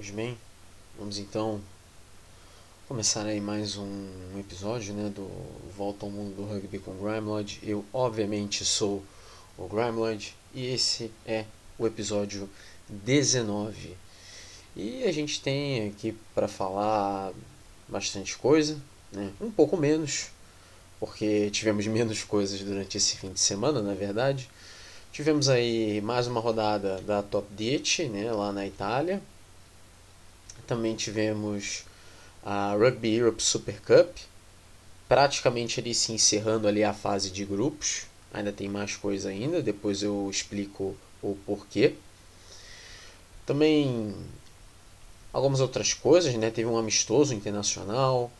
Pois bem, vamos então começar aí mais um episódio né, do Volta ao Mundo do Rugby com Grimlod. Eu, obviamente, sou o Grimlod e esse é o episódio 19. E a gente tem aqui para falar bastante coisa, né? um pouco menos, porque tivemos menos coisas durante esse fim de semana, na verdade. Tivemos aí mais uma rodada da Top 10, né, lá na Itália. Também tivemos a Rugby Europe Super Cup, praticamente ali se encerrando ali a fase de grupos. Ainda tem mais coisa ainda, depois eu explico o porquê. Também algumas outras coisas, né? Teve um amistoso internacional,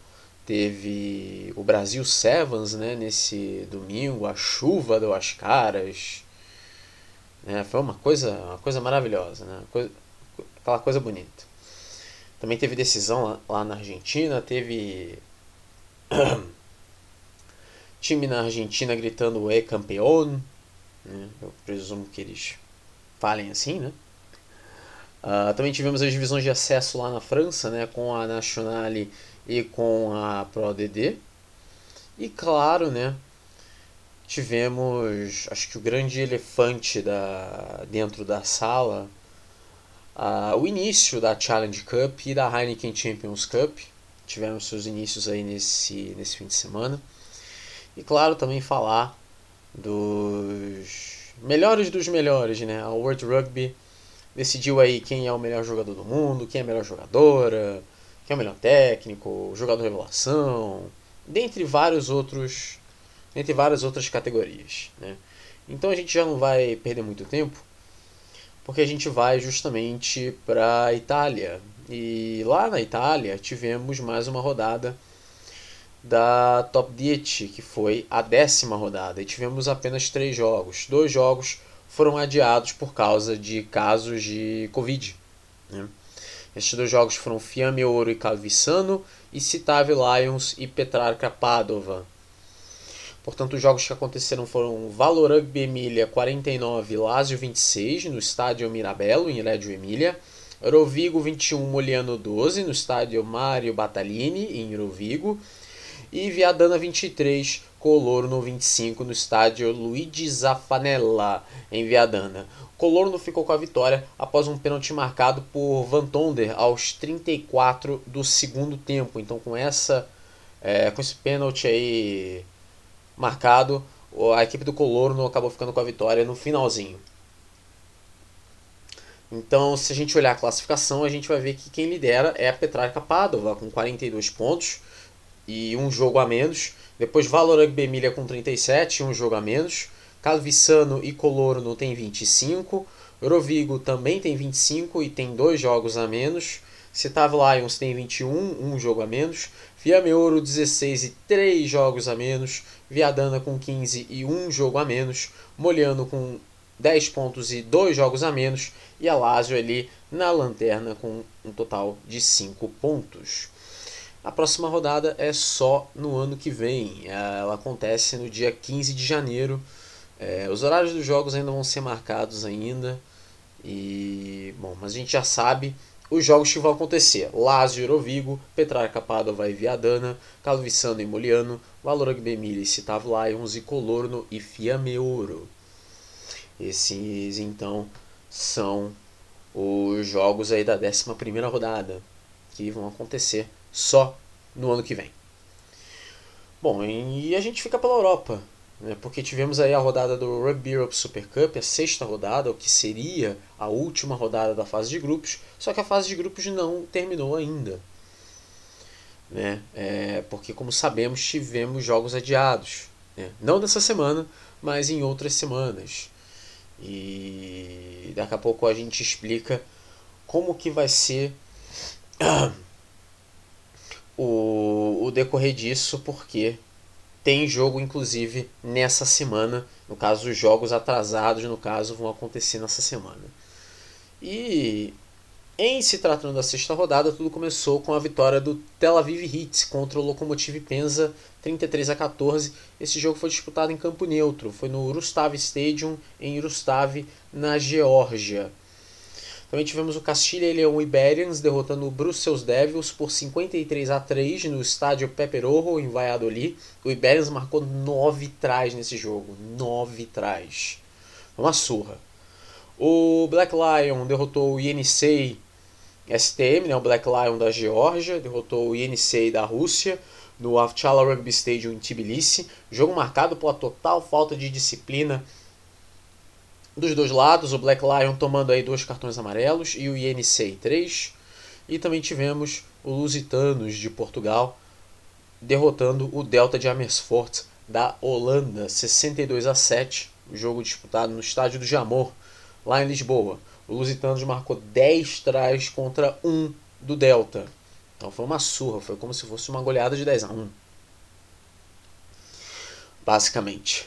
teve o Brasil Sevens, né? Nesse domingo, a chuva deu as caras, né? Foi uma coisa, uma coisa maravilhosa, né? Coisa, aquela coisa bonita. Também teve decisão lá, na Argentina, teve time na Argentina gritando é campeão, né? eu presumo que eles falem assim, né? Uh, também tivemos as divisões de acesso lá na França, né, com a Nationale e com a ProDD. E claro, né, tivemos, acho que o grande elefante da, dentro da sala, uh, o início da Challenge Cup e da Heineken Champions Cup. Tivemos seus inícios aí nesse, nesse fim de semana. E claro, também falar dos melhores dos melhores, né? A World Rugby decidiu aí quem é o melhor jogador do mundo, quem é a melhor jogadora, quem é o melhor técnico, jogador revelação, dentre vários outros, dentre várias outras categorias, né? Então a gente já não vai perder muito tempo, porque a gente vai justamente para a Itália. E lá na Itália tivemos mais uma rodada da Top 10, que foi a décima rodada. E tivemos apenas três jogos. Dois jogos foram adiados por causa de casos de Covid. Né? Estes dois jogos foram Fiamme Ouro e Calvissano e Citave Lions e Petrarca Padova. Portanto, os jogos que aconteceram foram Valor Emília 49, Lazio 26, no estádio Mirabello, em Reggio Emília. Rovigo 21, Moliano 12, no estádio Mário Battaglini, em Rovigo. E Viadana 23, Colorno 25 no estádio Luigi Zaffanella, em Viadana. Colorno ficou com a vitória após um pênalti marcado por Van Tonder aos 34 do segundo tempo. Então com essa é, com esse pênalti aí marcado, a equipe do Colorno acabou ficando com a vitória no finalzinho. Então, se a gente olhar a classificação, a gente vai ver que quem lidera é a Petrarca Padova com 42 pontos e um jogo a menos. Depois Valor Rugby Emília com 37, um jogo a menos. Calvissano e Colorno tem 25. Rovigo também tem 25 e tem dois jogos a menos. Citavo Lions tem 21, um jogo a menos. Fiame Ouro 16 e 3 jogos a menos. Viadana com 15 e um jogo a menos. Moliano com 10 pontos e 2 jogos a menos. E a Lazio ali na lanterna com um total de 5 pontos. A próxima rodada é só no ano que vem. Ela acontece no dia 15 de janeiro. É, os horários dos jogos ainda vão ser marcados ainda. E bom, mas a gente já sabe os jogos que vão acontecer. Lazio, Eurovigo, Petrarca, Padova e Viadana, Calvissano e Moliano, Valor Emília e Citavo Lions e Colorno e Fiamme Ouro. Esses então são os jogos aí da 11 primeira rodada que vão acontecer só no ano que vem. Bom, e a gente fica pela Europa, né, porque tivemos aí a rodada do Rugby Europe Super Cup, a sexta rodada, o que seria a última rodada da fase de grupos, só que a fase de grupos não terminou ainda. Né, é, porque, como sabemos, tivemos jogos adiados. Né, não nessa semana, mas em outras semanas. E daqui a pouco a gente explica como que vai ser o, o decorrer disso, porque tem jogo inclusive nessa semana. No caso, os jogos atrasados, no caso, vão acontecer nessa semana. E em se tratando da sexta rodada, tudo começou com a vitória do Tel Aviv Hits contra o Lokomotiv Penza 33 a 14. Esse jogo foi disputado em campo neutro, foi no Rustav Stadium em Rustav, na Geórgia. Também tivemos o Castilha e Leão Iberians derrotando o Brussels Devils por 53 a 3 no estádio Peperorro, em Valladolid. O Iberians marcou 9 trás nesse jogo. 9 trás. Uma surra. O Black Lion derrotou o Yenisei STM, né, o Black Lion da Geórgia, derrotou o Yenisei da Rússia no Avchala Rugby Stadium em Tbilisi. Jogo marcado pela total falta de disciplina dos dois lados, o Black Lion tomando aí dois cartões amarelos e o INC 3. E também tivemos o Lusitanos de Portugal derrotando o Delta de Amersfoort da Holanda, 62 a 7, o jogo disputado no estádio do Jamor, lá em Lisboa. O Lusitanos marcou 10 trás contra 1 do Delta. Então foi uma surra, foi como se fosse uma goleada de 10 a 1. Basicamente.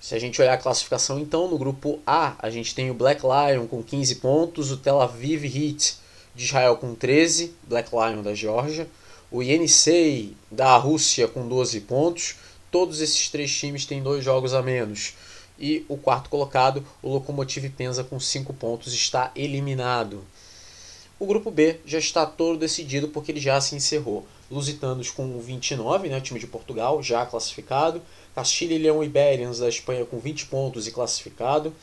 Se a gente olhar a classificação, então, no grupo A, a gente tem o Black Lion com 15 pontos, o Tel Aviv Heat de Israel com 13, Black Lion da Geórgia, o Yenisei da Rússia com 12 pontos. Todos esses três times têm dois jogos a menos. E o quarto colocado, o Lokomotiv Penza com 5 pontos, está eliminado. O grupo B já está todo decidido porque ele já se encerrou. Lusitanos com 29, né, o time de Portugal, já classificado. Castilha e Leão Iberians da Espanha com 20 pontos e classificado.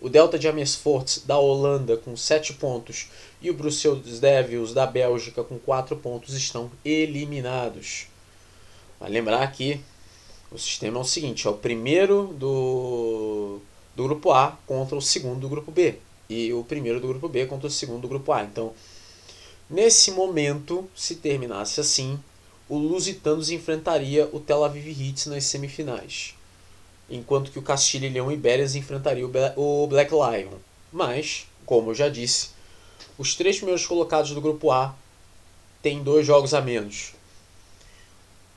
O Delta de Amersfoort da Holanda com 7 pontos e o Brussels Devils da Bélgica com 4 pontos estão eliminados. Vai lembrar que o sistema é o seguinte: é o primeiro do, do grupo A contra o segundo do grupo B. E o primeiro do grupo B contra o segundo do grupo A. Então, nesse momento, se terminasse assim, o Lusitanos enfrentaria o Tel Aviv Hits nas semifinais, enquanto que o Castilho e Leão Ibérias enfrentaria o Black Lion. Mas, como eu já disse, os três primeiros colocados do grupo A têm dois jogos a menos.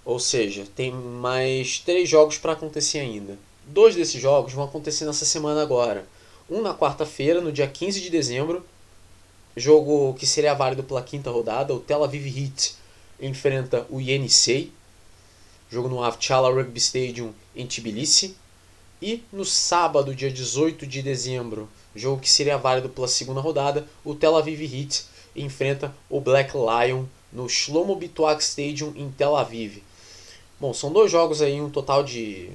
Ou seja, tem mais três jogos para acontecer ainda. Dois desses jogos vão acontecer nessa semana agora. Um na quarta-feira, no dia 15 de dezembro, jogo que seria válido pela quinta rodada, o Tel Aviv Heat enfrenta o Yenisei, jogo no Avchala Rugby Stadium em Tbilisi. E no sábado, dia 18 de dezembro, jogo que seria válido pela segunda rodada, o Tel Aviv Heat enfrenta o Black Lion no Shlomo Bituak Stadium em Tel Aviv. Bom, são dois jogos aí, um total de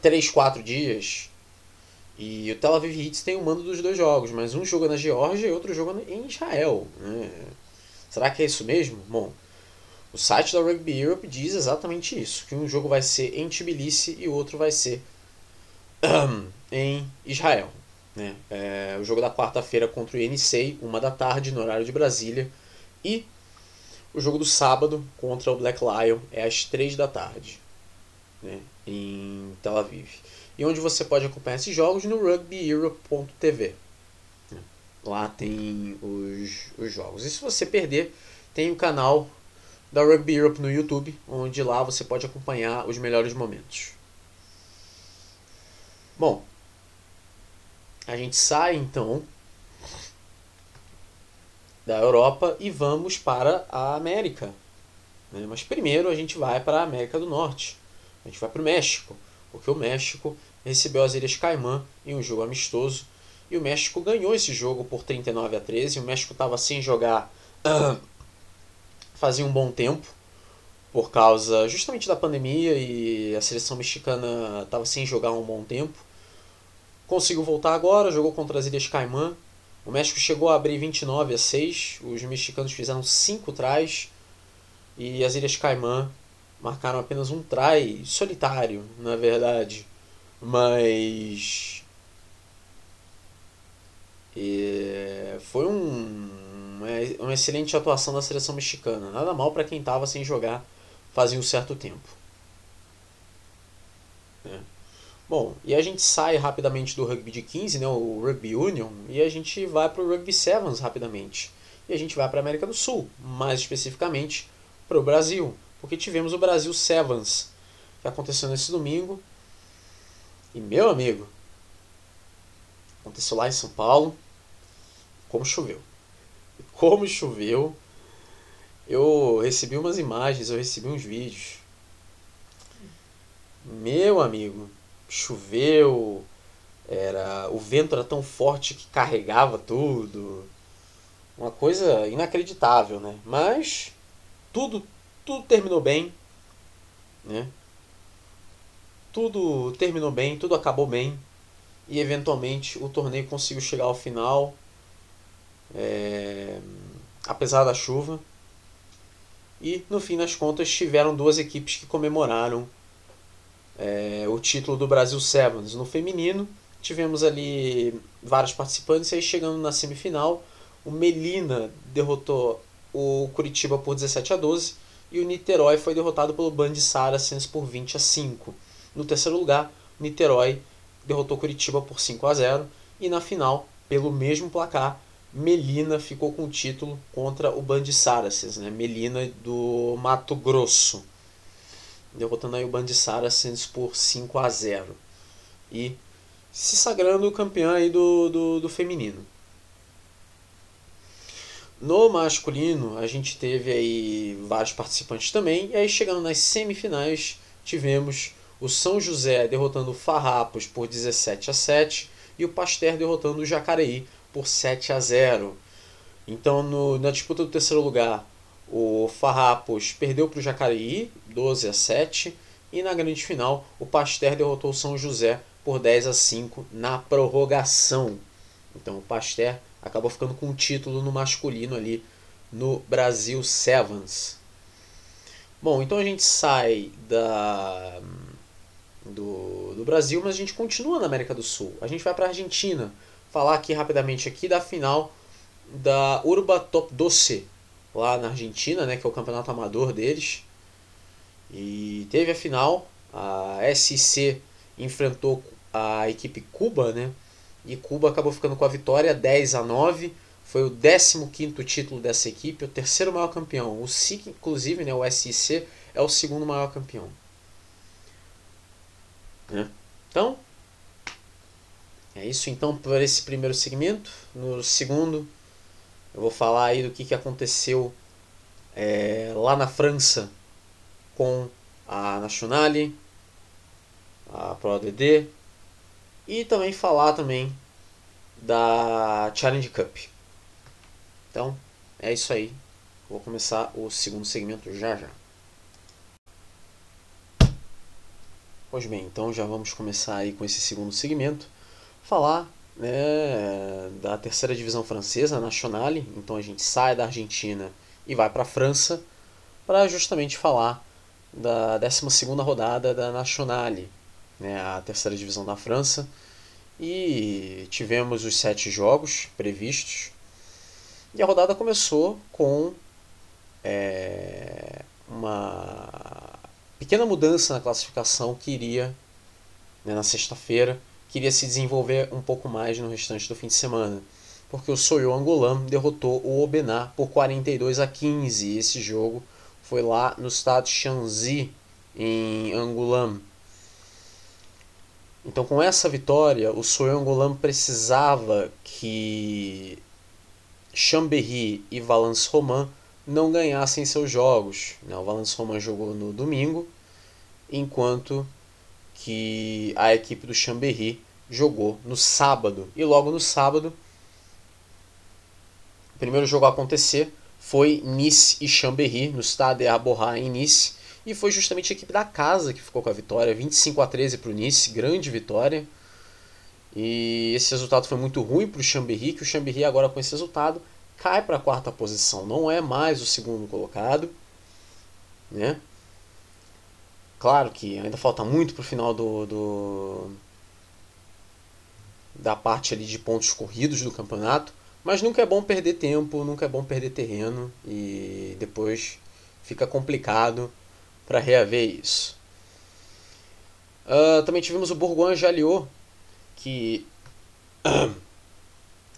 3, 4 dias. E o Tel Aviv Heat tem o mando dos dois jogos, mas um jogo na Geórgia e outro jogo em Israel. Né? Será que é isso mesmo? Bom, o site da Rugby Europe diz exatamente isso, que um jogo vai ser em Tbilisi e o outro vai ser em Israel. Né? É, o jogo da quarta-feira contra o INC, uma da tarde, no horário de Brasília. E o jogo do sábado contra o Black Lion é às três da tarde, né? em Tel Aviv. E onde você pode acompanhar esses jogos no rugbyeurope.tv. Lá tem os, os jogos. E se você perder, tem o canal da Rugby Europe no YouTube, onde lá você pode acompanhar os melhores momentos. Bom, a gente sai então da Europa e vamos para a América. Né? Mas primeiro a gente vai para a América do Norte. A gente vai para o México, porque o México recebeu as Ilhas Caimã em um jogo amistoso e o México ganhou esse jogo por 39 a 13. O México estava sem jogar fazia um bom tempo, por causa justamente da pandemia e a seleção mexicana estava sem jogar um bom tempo. Conseguiu voltar agora, jogou contra as Ilhas Caimã. O México chegou a abrir 29 a 6. Os mexicanos fizeram 5 trás. E as Ilhas Caimã marcaram apenas um try solitário, na verdade. Mas e foi um, uma, excelente atuação da seleção mexicana. Nada mal para quem estava sem jogar fazia um certo tempo. É. Bom, e a gente sai rapidamente do rugby de 15, né, o Rugby Union, e a gente vai para o Rugby Sevens rapidamente. E a gente vai para a América do Sul, mais especificamente para o Brasil, porque tivemos o Brasil Sevens, que aconteceu nesse domingo. E meu amigo, aconteceu lá em São Paulo como choveu. Como choveu. Eu recebi umas imagens, eu recebi uns vídeos. Meu amigo, choveu, Era, o vento era tão forte que carregava tudo. Uma coisa inacreditável, né? Mas tudo, tudo terminou bem, né? Tudo terminou bem, tudo acabou bem e eventualmente o torneio conseguiu chegar ao final, é, apesar da chuva. E no fim das contas tiveram duas equipes que comemoraram é, o título do Brasil Sevens. No feminino tivemos ali vários participantes e aí chegando na semifinal o Melina derrotou o Curitiba por 17 a 12 e o Niterói foi derrotado pelo Band Saracens por 20 a 5. No terceiro lugar, o Niterói derrotou Curitiba por 5 a 0 e na final, pelo mesmo placar, Melina ficou com o título contra o Band Saracens, né? Melina do Mato Grosso, derrotando aí o Band Saracens por 5 a 0 e se sagrando campeão aí do, do, do feminino. No masculino, a gente teve aí vários participantes também, e aí chegando nas semifinais, tivemos o São José derrotando o Farrapos por 17 a 7 e o Pasteur derrotando o Jacareí por 7 a 0. Então, no, na disputa do terceiro lugar, o Farrapos perdeu para o Jacareí 12 a 7 e na grande final, o Pasteur derrotou o São José por 10 a 5 na prorrogação. Então, o Pasteur acabou ficando com o título no masculino ali no Brasil Sevens. Bom, então a gente sai da do, do Brasil, mas a gente continua na América do Sul. A gente vai para a Argentina. Falar aqui rapidamente aqui da final da Urba Top 12, lá na Argentina, né, que é o campeonato amador deles. E teve a final, a SC enfrentou a equipe Cuba, né? E Cuba acabou ficando com a vitória 10 a 9. Foi o 15 título dessa equipe, o terceiro maior campeão. O SIC, inclusive, né, o SIC, é o segundo maior campeão. Né? Então, é isso então por esse primeiro segmento. No segundo, eu vou falar aí do que, que aconteceu é, lá na França com a Nationale, a ProDD e também falar também da Challenge Cup. Então, é isso aí. Vou começar o segundo segmento já já. Pois bem, então já vamos começar aí com esse segundo segmento, falar né, da terceira divisão francesa, Nationale. Então a gente sai da Argentina e vai para a França para justamente falar da 12 rodada da Nationale, né, a terceira divisão da França. E tivemos os sete jogos previstos. E a rodada começou com é, uma pequena mudança na classificação que iria, né, na sexta-feira, queria se desenvolver um pouco mais no restante do fim de semana. Porque o Soyo Angolan derrotou o Obená por 42 a 15. Esse jogo foi lá no estado Shanxi, em Angolan. Então, com essa vitória, o Soyo Angolan precisava que Chambéry e Valence Romain não ganhassem seus jogos. Né? O Valence Romain jogou no domingo, enquanto que a equipe do Chambéry jogou no sábado. E logo no sábado, o primeiro jogo a acontecer foi Nice e Chambéry, no Stade Arborá em Nice. E foi justamente a equipe da casa que ficou com a vitória, 25 a 13 para o Nice, grande vitória. E esse resultado foi muito ruim para o Chambéry, que o Chambéry agora com esse resultado cai para a quarta posição, não é mais o segundo colocado, né? Claro que ainda falta muito para o final do, do, da parte ali de pontos corridos do campeonato, mas nunca é bom perder tempo, nunca é bom perder terreno e depois fica complicado para reaver isso. Uh, também tivemos o Bourgogne Jalliot, que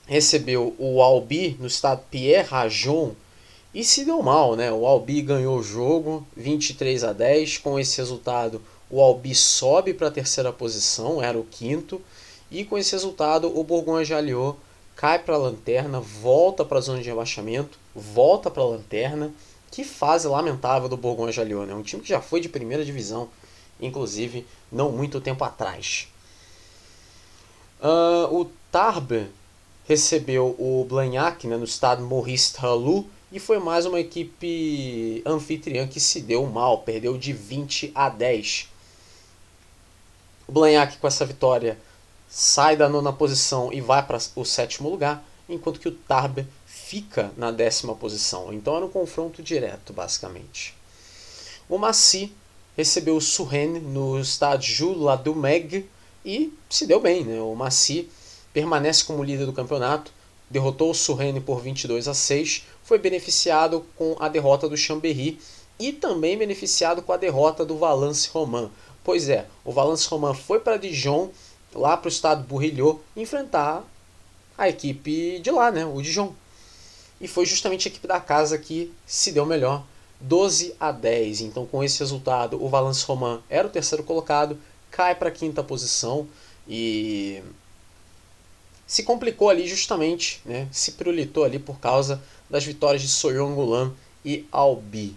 recebeu o Albi no estado Pierre Rajon e se deu mal, né? O Albi ganhou o jogo 23 a 10. Com esse resultado, o Albi sobe para a terceira posição, era o quinto, e com esse resultado, o Bourgogne Jalliot cai para a lanterna, volta para a zona de rebaixamento, volta para a lanterna. Que fase lamentável do Bourgogne Jalliot, né? Um time que já foi de primeira divisão, inclusive não muito tempo atrás. Uh, o Tarbes recebeu o Blagnac né, no estado Maurice Talou e foi mais uma equipe anfitriã que se deu mal, perdeu de 20 a 10. O Blagnac com essa vitória sai da nona posição e vai para o sétimo lugar, enquanto que o Tarbes fica na décima posição. Então era um confronto direto, basicamente. O Massy recebeu o Surrene no estádio Ladumeg e se deu bem. Né? O Massy permanece como líder do campeonato, derrotou o Surrene por 22 a 6, foi beneficiado com a derrota do Chambéry e também beneficiado com a derrota do Valence Romain. Pois é, o Valence Romain foi para Dijon, lá para o estado Bourrilhot, enfrentar a equipe de lá, né, o Dijon. E foi justamente a equipe da casa que se deu melhor, 12 a 10. Então, com esse resultado, o Valence Romain era o terceiro colocado, cai para a quinta posição e se complicou ali justamente, né, se pirulitou ali por causa das vitórias de Soyongulan e Albi.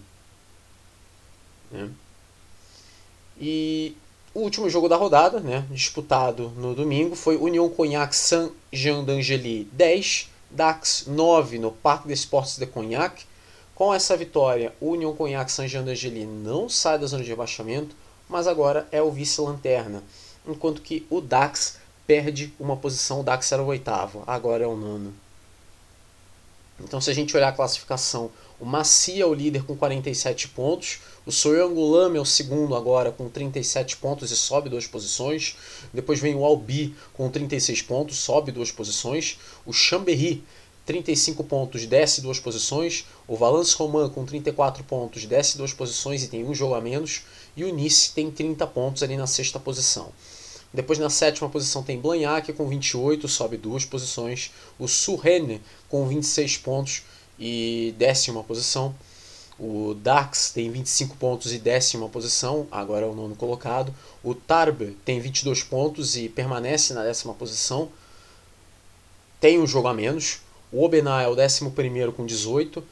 Né. E o último jogo da rodada, né, disputado no domingo, foi Union Cognac Saint-Jean d'Angely 10, Dax 9 no Parque des Sports de Cognac. Com essa vitória, o Union Cognac Saint-Jean d'Angely não sai da zona de rebaixamento, mas agora é o vice-lanterna, enquanto que o Dax perde uma posição, o Dax era o oitavo, agora é o nono. Então, se a gente olhar a classificação, o Macia é o líder com 47 pontos, o Soyangulame é o segundo agora com 37 pontos e sobe duas posições. Depois vem o Albi com 36 pontos, sobe duas posições. O Chambéry 35 pontos, desce duas posições. O Valence Romain com 34 pontos, desce duas posições e tem um jogo a menos. E o Nice tem 30 pontos ali na sexta posição. Depois na sétima posição tem Blagnac com 28, sobe duas posições. O Surrene com 26 pontos e décima posição. O Dax tem 25 pontos e décima posição, agora é o nono colocado. O Tarbes tem 22 pontos e permanece na décima posição. Tem um jogo a menos. O Obená é o décimo primeiro com 18.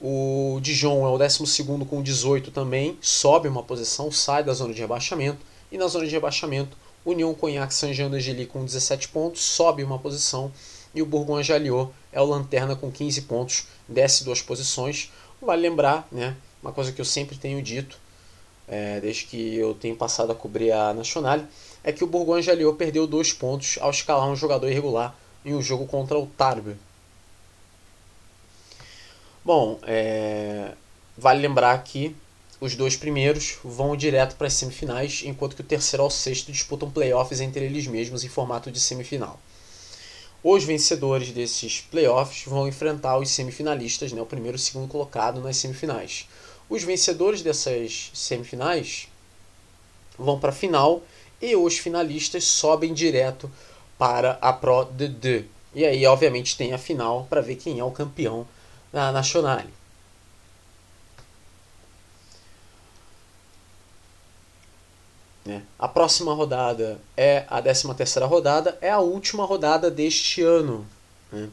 O Dijon é o décimo segundo com 18 também. Sobe uma posição, sai da zona de rebaixamento. E na zona de rebaixamento, União Cognac Saint-Jean d'Angely com 17 pontos, sobe uma posição, e o Bourgogne Jalliot é o lanterna com 15 pontos, desce duas posições. Vale lembrar, né, uma coisa que eu sempre tenho dito, é, desde que eu tenho passado a cobrir a Nacional, é que o Bourgogne Jalliot perdeu dois pontos ao escalar um jogador irregular em um jogo contra o Tarbes. Bom, é, vale lembrar que os dois primeiros vão direto para as semifinais, enquanto que o terceiro ao sexto disputam playoffs entre eles mesmos em formato de semifinal. Os vencedores desses playoffs vão enfrentar os semifinalistas, né, o primeiro e o segundo colocado nas semifinais. Os vencedores dessas semifinais vão para a final e os finalistas sobem direto para a Pro D2. E aí, obviamente, tem a final para ver quem é o campeão da Nacional. Né? A próxima rodada é a 13 terceira rodada, é a última rodada deste ano. Né?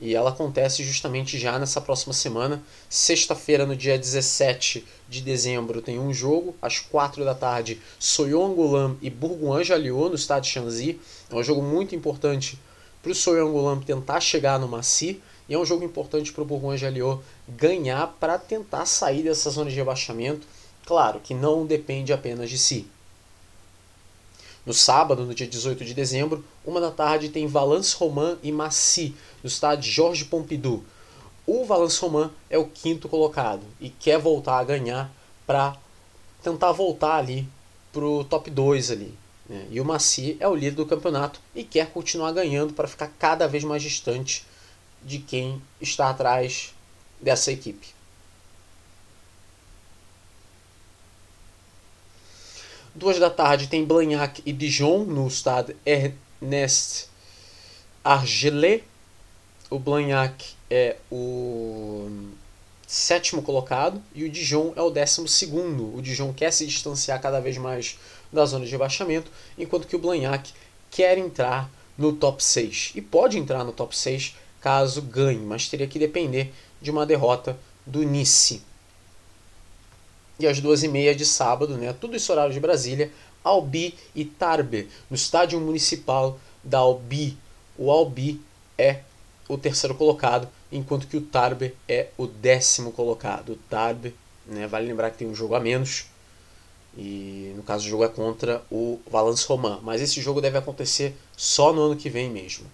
E ela acontece justamente já nessa próxima semana. Sexta-feira, no dia 17 de dezembro, tem um jogo. Às 4 da tarde, Soyongulam e Bourgoin-Jalliot, no estádio Chanzy. É um jogo muito importante para o Soyongulam tentar chegar no Maci. E é um jogo importante para o Bourgoin-Jalliot ganhar para tentar sair dessa zona de rebaixamento. Claro que não depende apenas de si. No sábado, no dia 18 de dezembro, uma da tarde, tem Valence Romain e Massy, no estádio Georges Pompidou. O Valence Romain é o quinto colocado e quer voltar a ganhar para tentar voltar ali pro top 2 ali. Né? E o Massy é o líder do campeonato e quer continuar ganhando para ficar cada vez mais distante de quem está atrás dessa equipe. Duas da tarde tem Blagnac e Dijon no estado Ernest Argelet. O Blagnac é o sétimo colocado e o Dijon é o décimo segundo. O Dijon quer se distanciar cada vez mais da zona de rebaixamento, enquanto que o Blagnac quer entrar no top 6. E pode entrar no top 6 caso ganhe, mas teria que depender de uma derrota do Nice e às duas e meia de sábado, né, tudo isso horário de Brasília, Albi e Tarbe, no estádio municipal da Albi. O Albi é o terceiro colocado, enquanto que o Tarbe é o décimo colocado. O Tarbe, né, vale lembrar que tem um jogo a menos, e no caso o jogo é contra o Valence Romain, mas esse jogo deve acontecer só no ano que vem mesmo.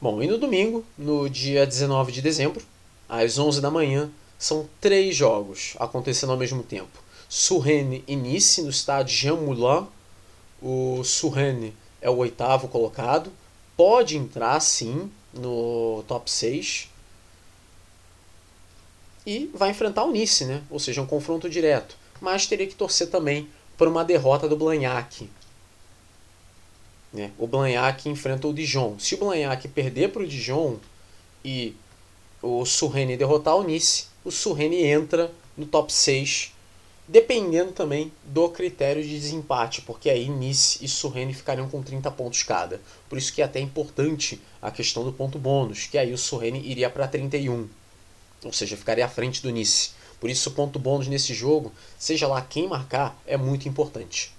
Bom, e no domingo, no dia 19 de dezembro, às 11 da manhã, são três jogos acontecendo ao mesmo tempo. Surrene e Nice, no estádio Jean Moulin. O Surrene é o oitavo colocado. Pode entrar, sim, no top 6. E vai enfrentar o Nice, né? ou seja, um confronto direto. Mas teria que torcer também por uma derrota do Blagnac, né? O Blagnac enfrenta o Dijon. Se o Blagnac perder para o Dijon e o Surrene derrotar o Nice, o Surrene entra no top 6, dependendo também do critério de desempate, porque aí Nice e Surrene ficariam com 30 pontos cada. Por isso que é até importante a questão do ponto bônus, que aí o Surrene iria para 31, ou seja, ficaria à frente do Nice. Por isso o ponto bônus nesse jogo, seja lá quem marcar, é muito importante.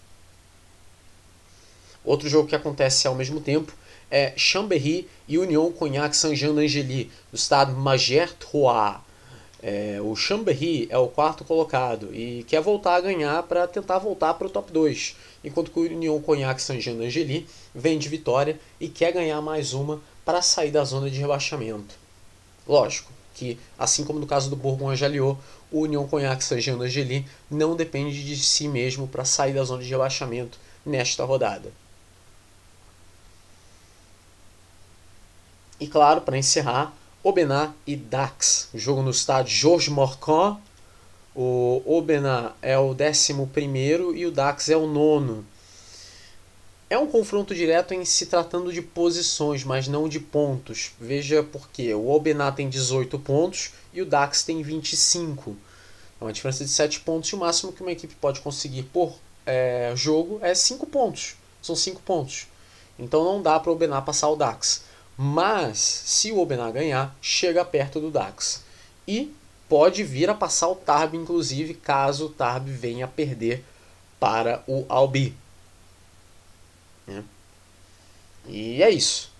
Outro jogo que acontece ao mesmo tempo é Chambéry e Union Cognac Saint-Jean d'Angely, do estado Mager-Trois. É, o Chambéry é o quarto colocado e quer voltar a ganhar para tentar voltar para o top 2, enquanto que o Union Cognac Saint-Jean d'Angely vem de vitória e quer ganhar mais uma para sair da zona de rebaixamento. Lógico que, assim como no caso do Bourgogne-Jalliot, o Union Cognac Saint-Jean d'Angely não depende de si mesmo para sair da zona de rebaixamento nesta rodada. E claro, para encerrar, Obená e Dax. O jogo no estádio Georges Morcan. O Obená é o 11 e o Dax é o nono. É um confronto direto em se tratando de posições, mas não de pontos. Veja por quê. O Obená tem 18 pontos e o Dax tem 25. É uma diferença de 7 pontos e o máximo que uma equipe pode conseguir por é, jogo é 5 pontos. São 5 pontos. Então não dá para o Obená passar o Dax. Mas, se o Obená ganhar, chega perto do Dax. E pode vir a passar o Tarb, inclusive, caso o Tarb venha a perder para o Albi. É. E é isso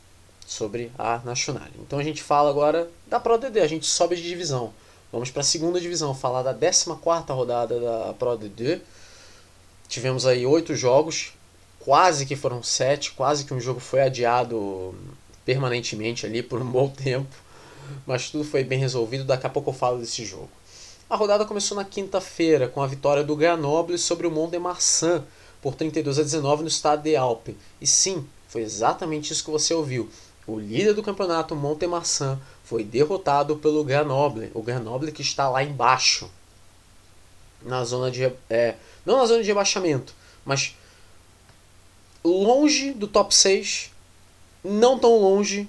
sobre a Nacional. Então a gente fala agora da Pro DD, a gente sobe de divisão. Vamos para a segunda divisão, falar da 14 rodada da Pro DD. Tivemos aí oito jogos, quase que foram sete, quase que um jogo foi adiado permanentemente ali por um bom tempo, mas tudo foi bem resolvido. Daqui a pouco eu falo desse jogo. A rodada começou na quinta-feira com a vitória do Grenoble sobre o Mont-de-Marsan por 32 a 19 no estado de Alpe. E sim, foi exatamente isso que você ouviu. O líder do campeonato, Mont-de-Marsan, foi derrotado pelo Grenoble. O Grenoble que está lá embaixo, na zona de é, não na zona de rebaixamento, mas longe do top 6 não tão longe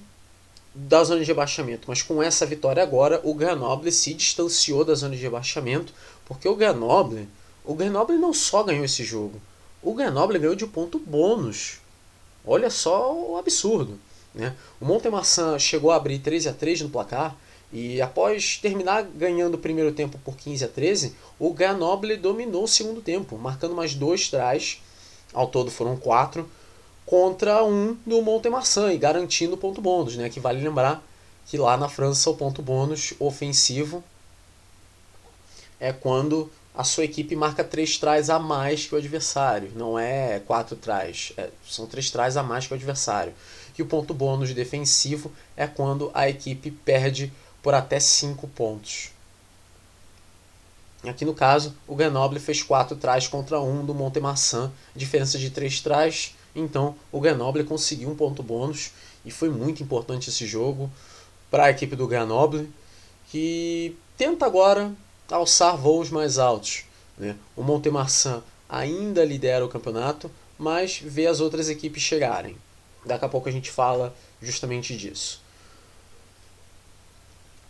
da zona de rebaixamento, mas com essa vitória agora, o Grenoble se distanciou da zona de rebaixamento, porque o Grenoble, o Grenoble não só ganhou esse jogo, o Grenoble ganhou de ponto bônus. Olha só o absurdo. Né? O Montemarçan chegou a abrir 13 a 3 no placar e após terminar ganhando o primeiro tempo por 15 a 13, o Grenoble dominou o segundo tempo, marcando mais dois trás, ao todo foram quatro, contra um do Montemarçan e garantindo o ponto bônus, né? Que vale lembrar que lá na França o ponto bônus ofensivo é quando a sua equipe marca três trás a mais que o adversário, não é quatro trás, é, são três trás a mais que o adversário. E o ponto bônus defensivo é quando a equipe perde por até cinco pontos. Aqui no caso, o Grenoble fez quatro trás contra um do Montemarçan, diferença de três trás então o Grenoble conseguiu um ponto bônus e foi muito importante esse jogo para a equipe do Grenoble, que tenta agora alçar voos mais altos. Né? O Montemarçan ainda lidera o campeonato, mas vê as outras equipes chegarem. Daqui a pouco a gente fala justamente disso.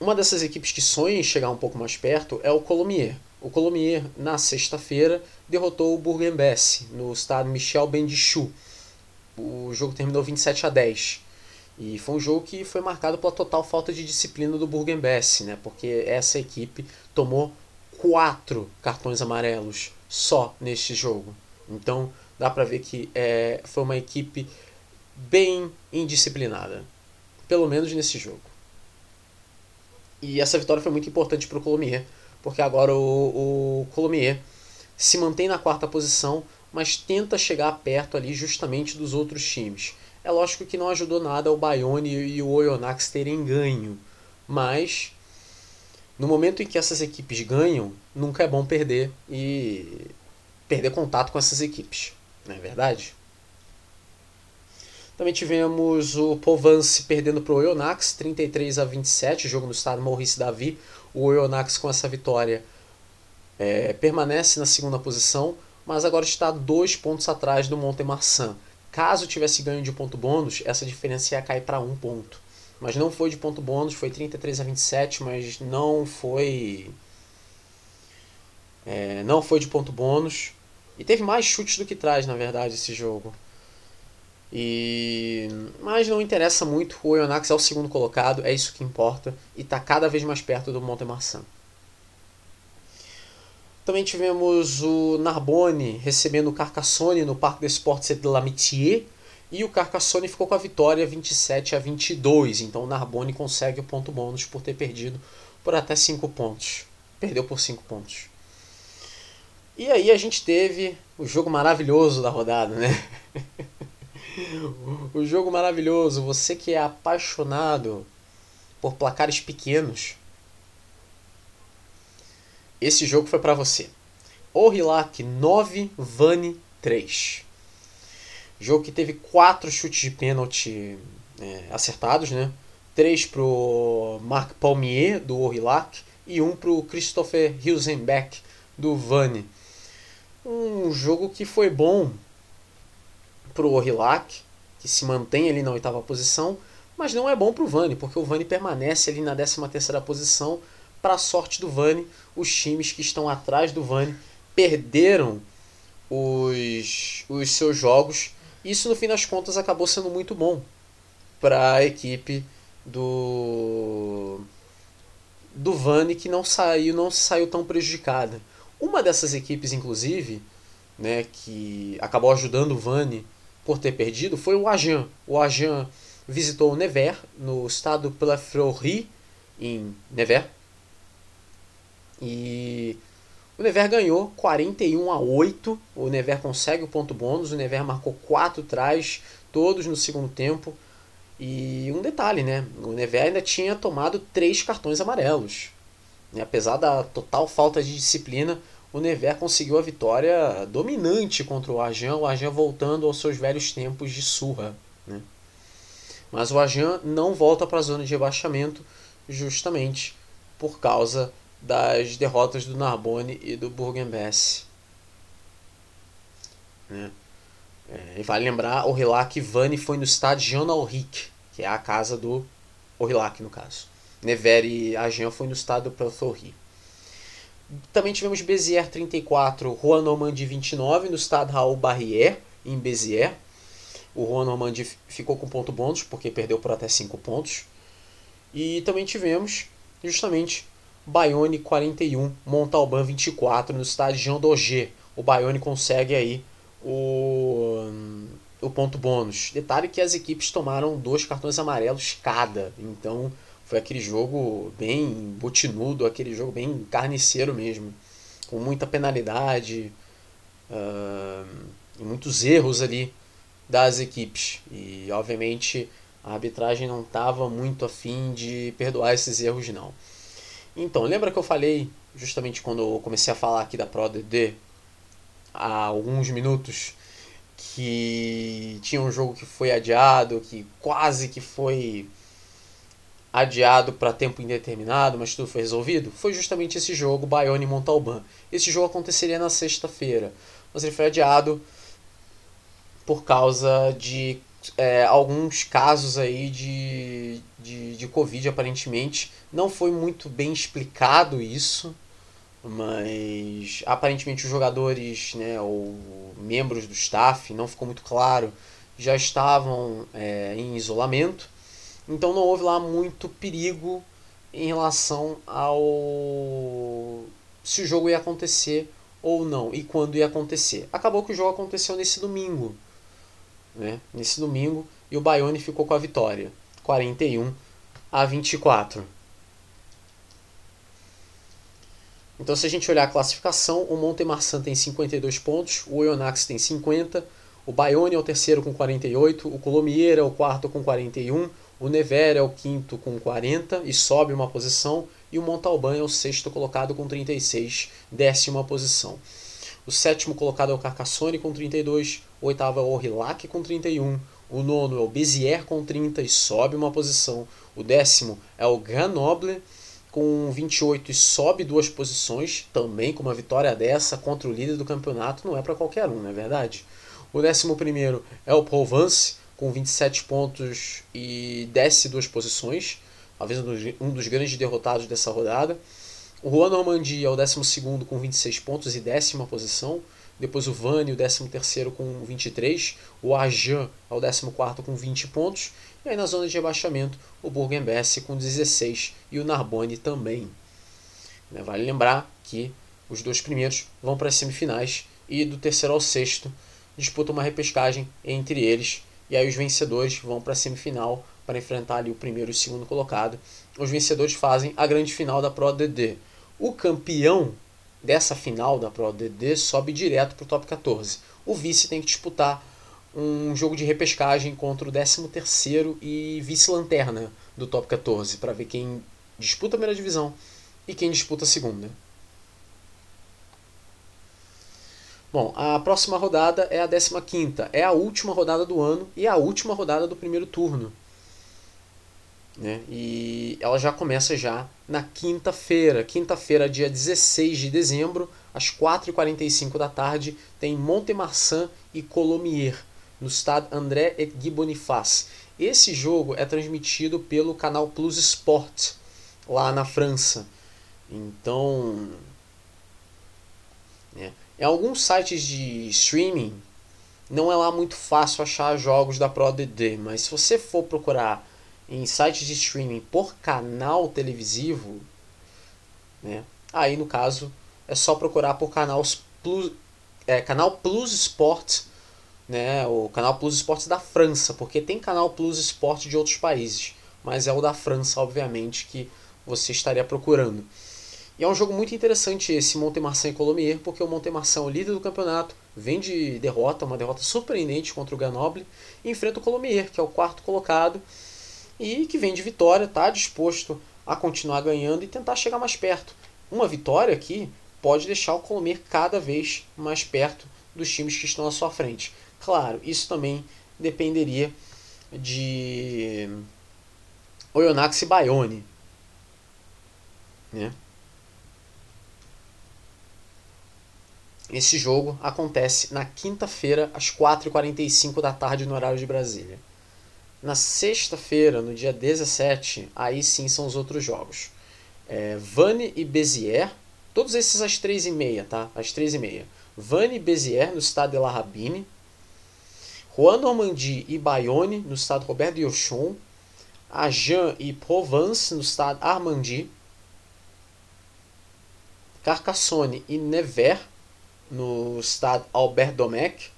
Uma dessas equipes que sonha em chegar um pouco mais perto é o Colomiers. O Colomiers, na sexta-feira, derrotou o Bourg-en-Bresse, no estado Michel Bendichou, o jogo terminou 27 a 10. E foi um jogo que foi marcado pela total falta de disciplina do Burgenbess, né? Porque essa equipe tomou quatro cartões amarelos só neste jogo. Então dá pra ver que é, foi uma equipe bem indisciplinada. Pelo menos nesse jogo. E essa vitória foi muito importante para o Colomier, porque agora o, o Colomier se mantém na quarta posição, mas tenta chegar perto ali justamente dos outros times. É lógico que não ajudou nada o Bayonne e o Oyonnax terem ganho, mas no momento em que essas equipes ganham, nunca é bom perder e perder contato com essas equipes, não é verdade? Também tivemos o Povance perdendo para o Oyonnax, 33 a 27, jogo no estado Maurice Davi. O Oyonnax com essa vitória é, permanece na segunda posição, mas agora está dois pontos atrás do Montemarçan. Caso tivesse ganho de ponto bônus, essa diferença ia cair para um ponto. Mas não foi de ponto bônus, foi 33 a 27, mas não foi. É, não foi de ponto bônus. E teve mais chutes do que traz, na verdade, esse jogo. E mas não interessa muito, o Oyonnax é o segundo colocado, é isso que importa e está cada vez mais perto do Montemarçan. Também tivemos o Narbonne recebendo o Carcassonne no Parque des Sports de l'Amitié e o Carcassonne ficou com a vitória 27 a 22, então o Narbonne consegue o ponto bônus por ter perdido por até 5 pontos. Perdeu por 5 pontos. E aí a gente teve o jogo maravilhoso da rodada, né? o jogo maravilhoso, você que é apaixonado por placares pequenos, esse jogo foi para você. Orilac 9, Vani 3. Jogo que teve 4 chutes de pênalti é, acertados, né? 3 pro Marc Palmier, do Orilac, e um pro Christopher Hilsenbeck, do Vani. Um jogo que foi bom para o Orilac, que se mantém ali na oitava posição, mas não é bom para o Vani, porque o Vani permanece ali na décima terceira posição. Para a sorte do Vani, os times que estão atrás do Vani perderam os, os seus jogos. Isso, no fim das contas, acabou sendo muito bom para a equipe do do Vani que não saiu não saiu tão prejudicada. Uma dessas equipes, inclusive, né, que acabou ajudando o Vani por ter perdido foi o Agen. O Agen visitou o Nevers, no estado Plafleury, em Nevers. E o Nevers ganhou 41 a 8. O Nevers consegue o ponto bônus. O Nevers marcou 4 trás, todos no segundo tempo. E um detalhe, né? O Nevers ainda tinha tomado 3 cartões amarelos. E apesar da total falta de disciplina, o Nevers conseguiu a vitória dominante contra o Ajan, o Ajan voltando aos seus velhos tempos de surra. Né? Mas o Ajan não volta para a zona de rebaixamento justamente por causa das derrotas do Narbonne e do Bourg-en-Bresse. Né? É, e vale lembrar, o Rilac Vani foi no estádio Jean Alric, que é a casa do Orilac no caso. Nevers e Agen foi no estado Pelthorri. Também tivemos Béziers 34, Juan Normandie 29, no estado Raul Barrière, em Béziers. O Juan Normandie ficou com ponto bônus, porque perdeu por até 5 pontos. E também tivemos, justamente, Bayonne 41, Montalban 24, no estádio Jean Daugé. O Bayonne consegue aí o, o ponto bônus. Detalhe que as equipes tomaram dois cartões amarelos cada, então foi aquele jogo bem botinudo, aquele jogo bem carniceiro mesmo, com muita penalidade uh, e muitos erros ali das equipes. E obviamente a arbitragem não estava muito afim de perdoar esses erros não. Então, lembra que eu falei justamente quando eu comecei a falar aqui da ProDD há alguns minutos que tinha um jogo que foi adiado, que quase que foi adiado para tempo indeterminado, mas tudo foi resolvido, foi justamente esse jogo, Bayonne e Montalban. Esse jogo aconteceria na sexta-feira, mas ele foi adiado por causa de é, alguns casos aí de, de, de Covid, aparentemente. Não foi muito bem explicado isso, mas aparentemente os jogadores, né, ou membros do staff, não ficou muito claro, já estavam é, em isolamento então não houve lá muito perigo em relação ao se o jogo ia acontecer ou não e quando ia acontecer. Acabou que o jogo aconteceu nesse domingo, né? Nesse domingo e o Bayonne ficou com a vitória, 41 a 24. Então, se a gente olhar a classificação, o Montemarçan tem 52 pontos, o Oyonnax tem 50, o Bayonne é o terceiro com 48, o Colomier é o quarto com 41, o Nevers é o quinto com 40 e sobe uma posição, e o Montalban é o sexto colocado com 36, décima posição. O sétimo colocado é o Carcassonne com 32, o oitavo é o Orillac com 31, o nono é o Béziers com 30 e sobe uma posição, o décimo é o Grenoble com 28 e sobe duas posições, também com uma vitória dessa contra o líder do campeonato, não é para qualquer um, não é verdade? O 11 é o Provence, com 27 pontos e desce duas posições, talvez um dos grandes derrotados dessa rodada. O Juan Normandie é o 12 com 26 pontos e décima posição. Depois o Vani, o 13 com 23. O Ajan é o 14 com 20 pontos. E aí na zona de rebaixamento, o Bourg-en-Bresse com 16 e o Narbonne também. Né, vale lembrar que os dois primeiros vão para as semifinais e do terceiro ao sexto disputam uma repescagem entre eles. E aí os vencedores vão para a semifinal para enfrentar ali o primeiro e o segundo colocado. Os vencedores fazem a grande final da Pro DD. O campeão dessa final da Pro DD sobe direto para o top 14. O vice tem que disputar um jogo de repescagem contra o 13º e vice-lanterna do top 14 para ver quem disputa a primeira divisão e quem disputa a segunda. Bom, a próxima rodada é a 15ª, é a última rodada do ano e a última rodada do primeiro turno. Né? E ela já começa já na quinta-feira. Quinta-feira, dia 16 de dezembro, às 4h45 da tarde, tem Montemarçan e Colomiers, no estado André et Guy Boniface. Esse jogo é transmitido pelo canal Plus Sport, lá na França. Então, né, em alguns sites de streaming, não é lá muito fácil achar jogos da ProDD, mas se você for procurar em sites de streaming por canal televisivo, né? aí no caso é só procurar por canal Plus, é, canal Plus Sport, né? o canal Plus Sports da França, porque tem canal Plus Sport de outros países, mas é o da França, obviamente, que você estaria procurando. E é um jogo muito interessante esse Montemarçan e Colomier, porque o Montemarçan é o líder do campeonato, vem de derrota, uma derrota surpreendente contra o Grenoble, e enfrenta o Colomier, que é o quarto colocado, e que vem de vitória, está disposto a continuar ganhando e tentar chegar mais perto. Uma vitória aqui pode deixar o Colomir cada vez mais perto dos times que estão à sua frente. Claro, isso também dependeria de Oyonnax e Bayonne. Né? Esse jogo acontece na quinta-feira, às 4h45 da tarde, no horário de Brasília. Na sexta-feira, no dia 17, aí sim são os outros jogos. É, Vane e Béziers, todos esses às 3h30, tá? Às 3h30. Vane e Béziers, no estado de La Rabine. Juan Normandie e Bayonne, no estado Robert de Auchon. Agen e Provence, no estado Armandie. Carcassonne e Nevers, no estado Albert Domecq.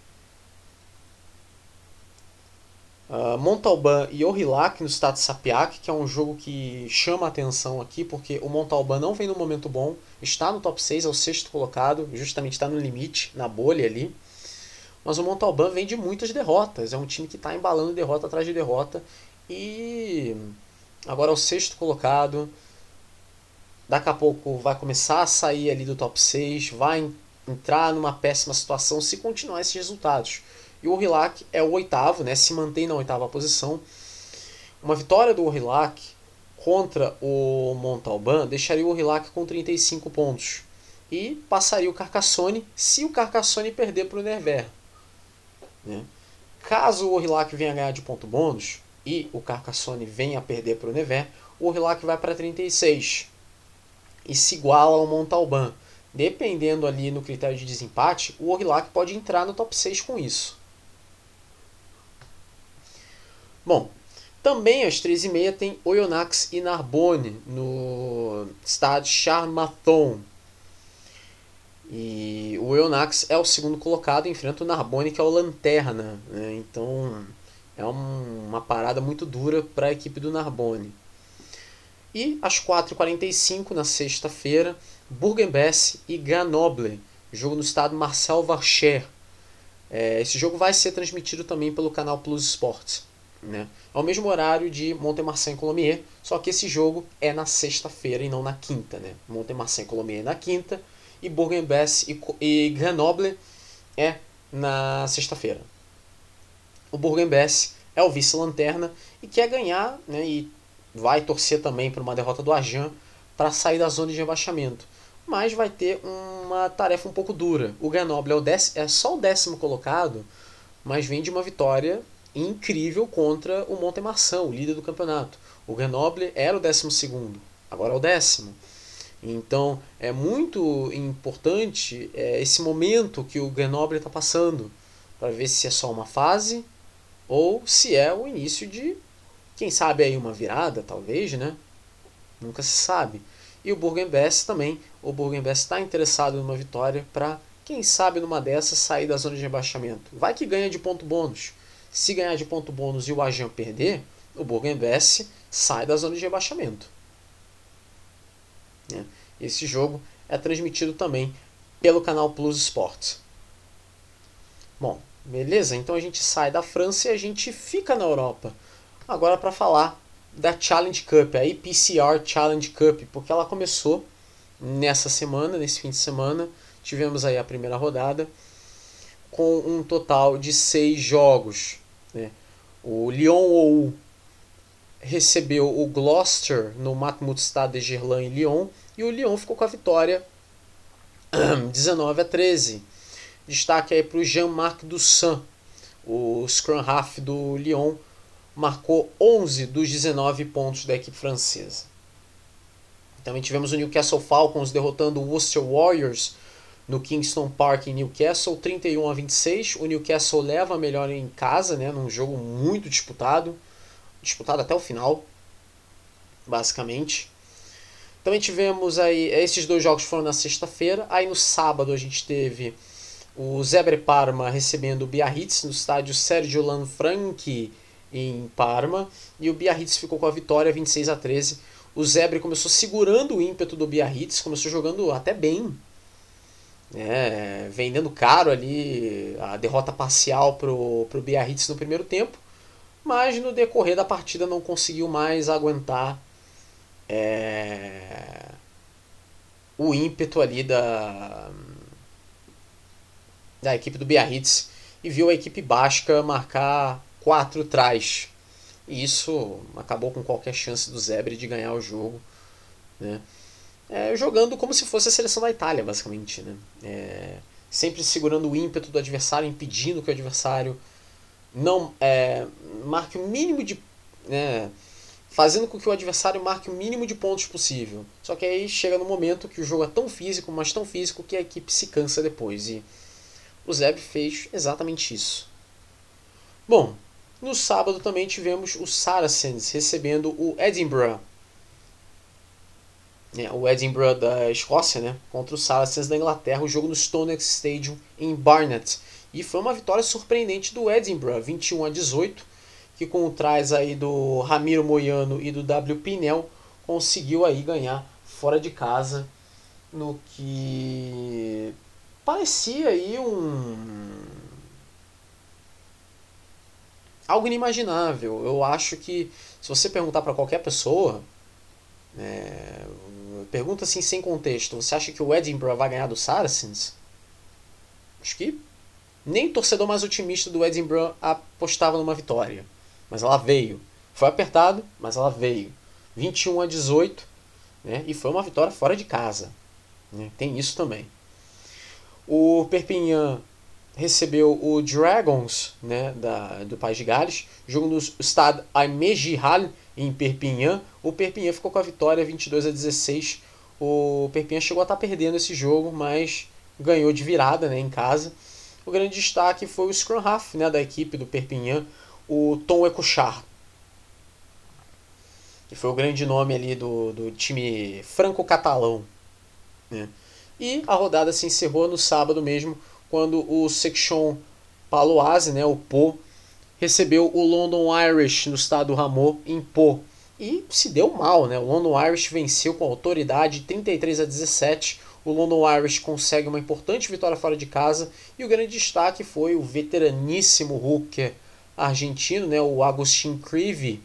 Uh, Montalban e Orillac no estado de Sapiac, que é um jogo que chama atenção aqui, porque o Montalban não vem no momento bom, está no top 6, é o sexto colocado, justamente está no limite, na bolha ali. Mas o Montalban vem de muitas derrotas, é um time que está embalando derrota atrás de derrota, e agora é o sexto colocado. Daqui a pouco vai começar a sair ali do top 6, vai entrar numa péssima situação se continuar esses resultados. E o Orillac é o oitavo, né, se mantém na oitava posição. Uma vitória do Orillac contra o Montalban deixaria o Orillac com 35 pontos. E passaria o Carcassonne se o Carcassonne perder para o Nevers. Né? Caso o Orillac venha ganhar de ponto bônus e o Carcassonne venha a perder para o Nevers, o Orillac vai para 36 e se iguala ao Montalban. Dependendo ali no critério de desempate, o Orillac pode entrar no top 6 com isso. Bom, também às 13h30 tem Oyonnax e Narbonne no estádio Charmathon. E o Eunax é o segundo colocado, enfrenta o Narbonne, que é o Lanterna. Né? Então é um, uma parada muito dura para a equipe do Narbonne. E às 4h45, na sexta-feira, Bourg-en-Bresse e Grenoble, jogo no estado Marcel Varcher. É, esse jogo vai ser transmitido também pelo canal Plus Sports. Né? É o mesmo horário de Montemarçan e Colomiers, só que esse jogo é na sexta-feira e não na quinta. Né? Montemarçan e Colomiers é na quinta e Bourg-en-Bresse e, e Grenoble é na sexta-feira. O Bourg-en-Bresse é o vice-lanterna e quer ganhar né, e vai torcer também para uma derrota do Ajan para sair da zona de rebaixamento. Mas vai ter uma tarefa um pouco dura. O Grenoble é, o é só o décimo colocado, mas vem de uma vitória incrível contra o Montemarçan, o líder do campeonato. O Grenoble era o décimo segundo, agora é o décimo. Então é muito importante é, esse momento que o Grenoble está passando para ver se é só uma fase ou se é o início de, quem sabe aí uma virada, talvez, né? Nunca se sabe. E o Burgenbess também, o Burgenbess está interessado numa vitória para, quem sabe numa dessas, sair da zona de rebaixamento. Vai que ganha de ponto bônus. Se ganhar de ponto bônus e o Ajan perder, o Burgenbess sai da zona de rebaixamento. Né? Esse jogo é transmitido também pelo canal Plus Sports. Bom, beleza? Então a gente sai da França e a gente fica na Europa. Agora para falar da Challenge Cup, a IPCR Challenge Cup, porque ela começou nessa semana, nesse fim de semana. Tivemos aí a primeira rodada com um total de seis jogos. O Lyon ou recebeu o Gloucester no Matmut Stade de Gerland em Lyon e o Lyon ficou com a vitória 19 a 13. Destaque aí para o Jean-Marc Dussan, o scrum half do Lyon, marcou 11 dos 19 pontos da equipe francesa. Também tivemos o Newcastle Falcons derrotando o Worcester Warriors no Kingston Park em Newcastle, 31 a 26. O Newcastle leva a melhor em casa, né, num jogo muito disputado disputado até o final, basicamente. Também tivemos aí, esses dois jogos foram na sexta-feira, aí no sábado a gente teve o Zebre Parma recebendo o Biarritz no estádio Sergio Lanfranchi em Parma, e o Biarritz ficou com a vitória 26 a 13. O Zebre começou segurando o ímpeto do Biarritz, começou jogando até bem, né, vendendo caro ali a derrota parcial pro, pro Biarritz no primeiro tempo mas no decorrer da partida não conseguiu mais aguentar é, o ímpeto ali da, da equipe do Biarritz e viu a equipe basca marcar quatro trás. E isso acabou com qualquer chance do Zebre de ganhar o jogo. Né? É, jogando como se fosse a seleção da Itália, basicamente. Né? É, sempre segurando o ímpeto do adversário, impedindo que o adversário não é, marque o mínimo de. Né, fazendo com que o adversário marque o mínimo de pontos possível. Só que aí chega no momento que o jogo é tão físico, mas tão físico que a equipe se cansa depois. E o Zeb fez exatamente isso. Bom, no sábado também tivemos o Saracens recebendo o Edinburgh. É, o Edinburgh da Escócia, né? Contra o Saracens da Inglaterra, o jogo no Stonex Stadium em Barnet. E foi uma vitória surpreendente do Edinburgh, 21 a 18, que com o trás aí do Ramiro Moiano e do W Pinel conseguiu aí ganhar fora de casa no que parecia aí um algo inimaginável. Eu acho que se você perguntar para qualquer pessoa, é, pergunta assim sem contexto, você acha que o Edinburgh vai ganhar do Saracens? Acho que nem torcedor mais otimista do Edinburgh apostava numa vitória. Mas ela veio. Foi apertado, mas ela veio. 21 a 18, né? e foi uma vitória fora de casa. Né? Tem isso também. O Perpignan recebeu o Dragons né, da, do País de Gales, jogo no estado Aimé-Gihal, em Perpignan. O Perpignan ficou com a vitória 22 a 16. O Perpignan chegou a estar perdendo esse jogo, mas ganhou de virada né, em casa. O grande destaque foi o Scrum Half né, da equipe do Perpignan, o Tom Ecochard. Que foi o grande nome ali do, do time franco-catalão. Né? E a rodada se encerrou no sábado mesmo, quando o Section Paloise, né, o Po, recebeu o London Irish no estado do Ramon em Po. E se deu mal, né? O London Irish venceu com autoridade 33 a 17. O London Irish consegue uma importante vitória fora de casa e o grande destaque foi o veteraníssimo hooker argentino, né, o Agustin Creevy,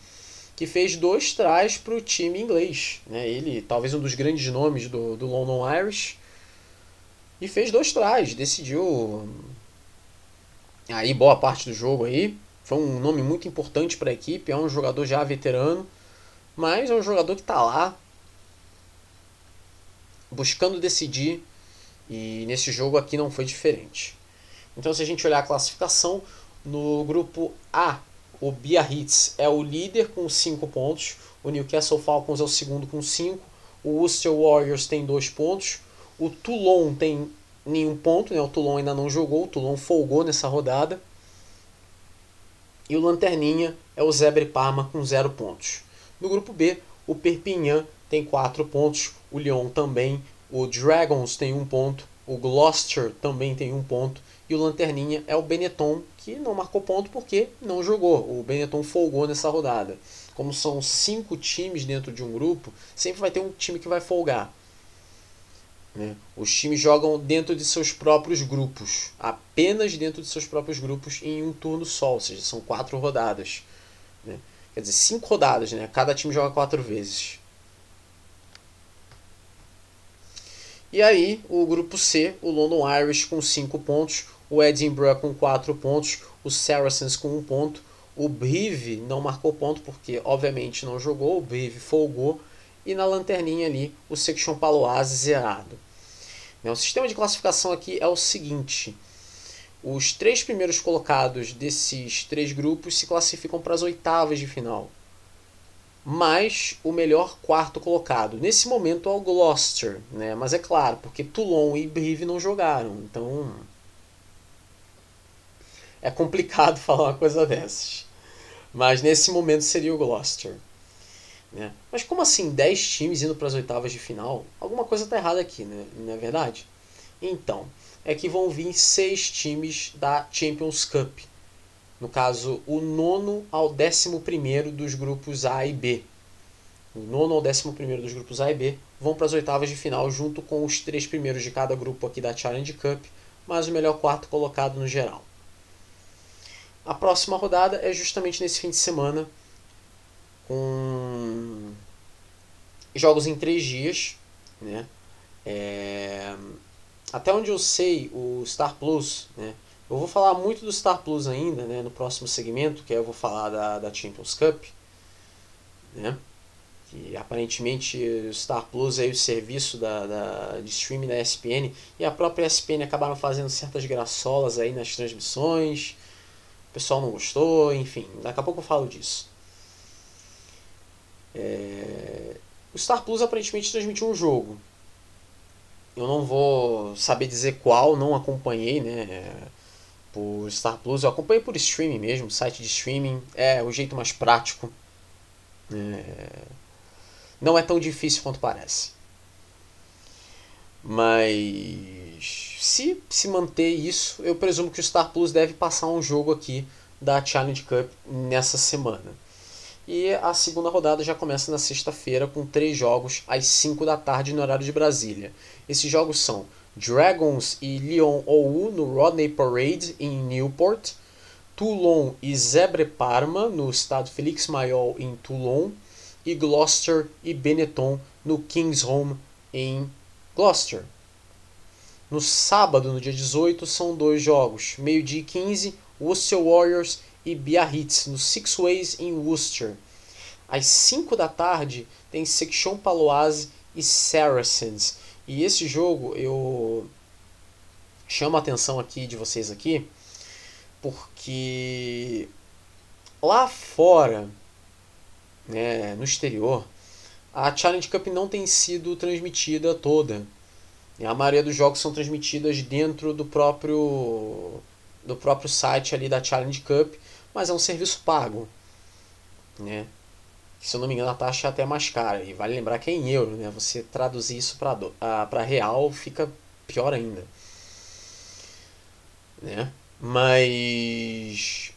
que fez dois trás para o time inglês. Né? Ele, talvez um dos grandes nomes do, do London Irish, e fez dois trás, decidiu aí boa parte do jogo aí. Foi um nome muito importante para a equipe, é um jogador já veterano, mas é um jogador que está lá buscando decidir e nesse jogo aqui não foi diferente. Então se a gente olhar a classificação no grupo A, o Biarritz é o líder com 5 pontos, o Newcastle Falcons é o segundo com 5, o Worcester Warriors tem 2 pontos, o Toulon tem nenhum ponto, né? o Toulon ainda não jogou, o Toulon folgou nessa rodada. E o Lanterninha é o Zebre Parma com 0 pontos. No grupo B, o Perpignan tem 4 pontos, o Lyon também, o Dragons tem 1 um ponto, o Gloucester também tem 1 um ponto, e o Lanterninha é o Benetton, que não marcou ponto porque não jogou. O Benetton folgou nessa rodada. Como são cinco times dentro de um grupo, sempre vai ter um time que vai folgar. Né? Os times jogam dentro de seus próprios grupos, apenas dentro de seus próprios grupos em um turno só, ou seja, são quatro rodadas. Né? Quer dizer, cinco rodadas, né? cada time joga quatro vezes. E aí, o grupo C, o London Irish com 5 pontos, o Edinburgh com 4 pontos, o Saracens com 1 um ponto, o Brive não marcou ponto porque, obviamente, não jogou, o Brive folgou, e na lanterninha ali, o Section Paloise zerado. Né, o sistema de classificação aqui é o seguinte: os três primeiros colocados desses três grupos se classificam para as oitavas de final, mais o melhor quarto colocado. Nesse momento é o Gloucester, né? mas é claro, porque Toulon e Brive não jogaram, então é complicado falar uma coisa dessas. Mas nesse momento seria o Gloucester. Né? Mas como assim 10 times indo para as oitavas de final? Alguma coisa está errada aqui, né? não é verdade? Então, é que vão vir seis times da Champions Cup. No caso, o nono ao décimo primeiro dos grupos A e B. O nono ao décimo primeiro dos grupos A e B vão para as oitavas de final junto com os três primeiros de cada grupo aqui da Challenge Cup, mas o melhor quarto colocado no geral. A próxima rodada é justamente nesse fim de semana, com jogos em três dias, né? É... Até onde eu sei, o Star Plus, né? Eu vou falar muito do Star Plus ainda, né? No próximo segmento, que eu vou falar da, da Champions Cup, né? Que aparentemente o Star Plus é o serviço da, da, de streaming da ESPN e a própria ESPN acabaram fazendo certas graçolas aí nas transmissões. O pessoal não gostou, enfim, daqui a pouco eu falo disso. É... O Star Plus aparentemente transmitiu um jogo. Eu não vou saber dizer qual, não acompanhei, né? Por Star Plus, eu acompanhei por streaming mesmo, site de streaming, é o jeito mais prático. É... Não é tão difícil quanto parece. Mas se se manter isso, eu presumo que o Star Plus deve passar um jogo aqui da Challenge Cup nessa semana. E a segunda rodada já começa na sexta-feira com três jogos às 5 da tarde no horário de Brasília. Esses jogos são Dragons e Lyon OU no Rodney Parade em Newport, Toulon e Zebre Parma no estado Felix Mayol em Toulon e Gloucester e Benetton no King's Home em Gloucester. No sábado, no dia 18, são dois jogos, meio-dia e 15, Worcester Warriors e Biarritz, no Six Ways em Worcester. Às 5 da tarde tem Section Paloise e Saracens. E esse jogo eu chamo a atenção aqui de vocês aqui, porque lá fora, né, no exterior, a Challenge Cup não tem sido transmitida toda. A maioria dos jogos são transmitidas dentro do próprio do próprio site ali da Challenge Cup mas é um serviço pago, né? Se eu não me engano, a taxa é até mais cara. E vale lembrar que é em euro, né? Você traduzir isso para real fica pior ainda. Né? Mas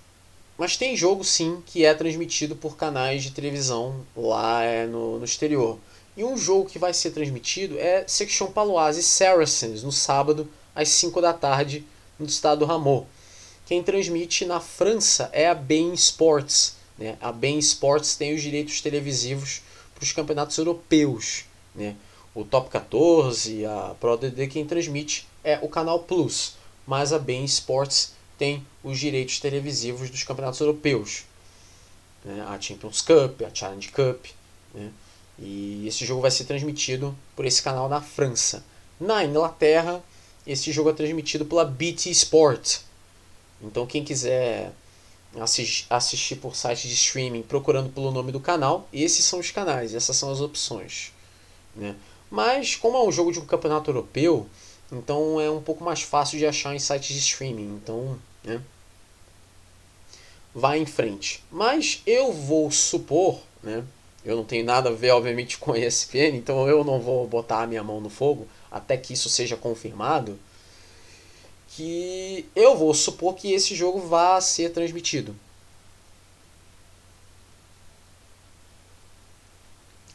mas tem jogo sim que é transmitido por canais de televisão lá é, no, no exterior. E um jogo que vai ser transmitido é Section Paloise Saracens no sábado às 5 da tarde no estado do Ramon. Quem transmite na França é a Bein Sports. Né? A Bein Sports tem os direitos televisivos para os campeonatos europeus. Né? O Top 14, a ProDD, quem transmite é o Canal Plus. Mas a Bein Sports tem os direitos televisivos dos campeonatos europeus. Né? A Champions Cup, a Challenge Cup. Né? E esse jogo vai ser transmitido por esse canal na França. Na Inglaterra, esse jogo é transmitido pela BT Sport. Então quem quiser assistir por site de streaming procurando pelo nome do canal, esses são os canais, essas são as opções. Né? Mas como é um jogo de um campeonato europeu, então é um pouco mais fácil de achar em sites de streaming. Então, né? Vai em frente. Mas eu vou supor, né? Eu não tenho nada a ver, obviamente, com a ESPN, então eu não vou botar a minha mão no fogo até que isso seja confirmado. Que eu vou supor que esse jogo vá ser transmitido.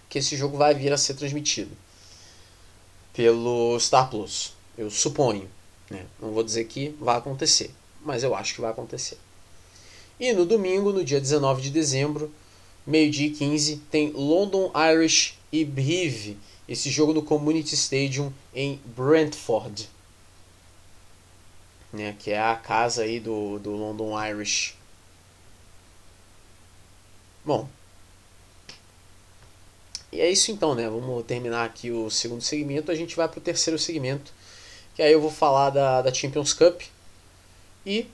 Que esse jogo vai vir a ser transmitido pelo Star Plus. Eu suponho. Né? Não vou dizer que vai acontecer, mas eu acho que vai acontecer. E no domingo, no dia 19 de dezembro, meio-dia e 15, tem London Irish e Brive, esse jogo no Community Stadium em Brentford, né, que é a casa aí do, do London Irish. Bom, e é isso então, né? Vamos terminar aqui o segundo segmento, a gente vai para o terceiro segmento, que aí eu vou falar da, da Champions Cup e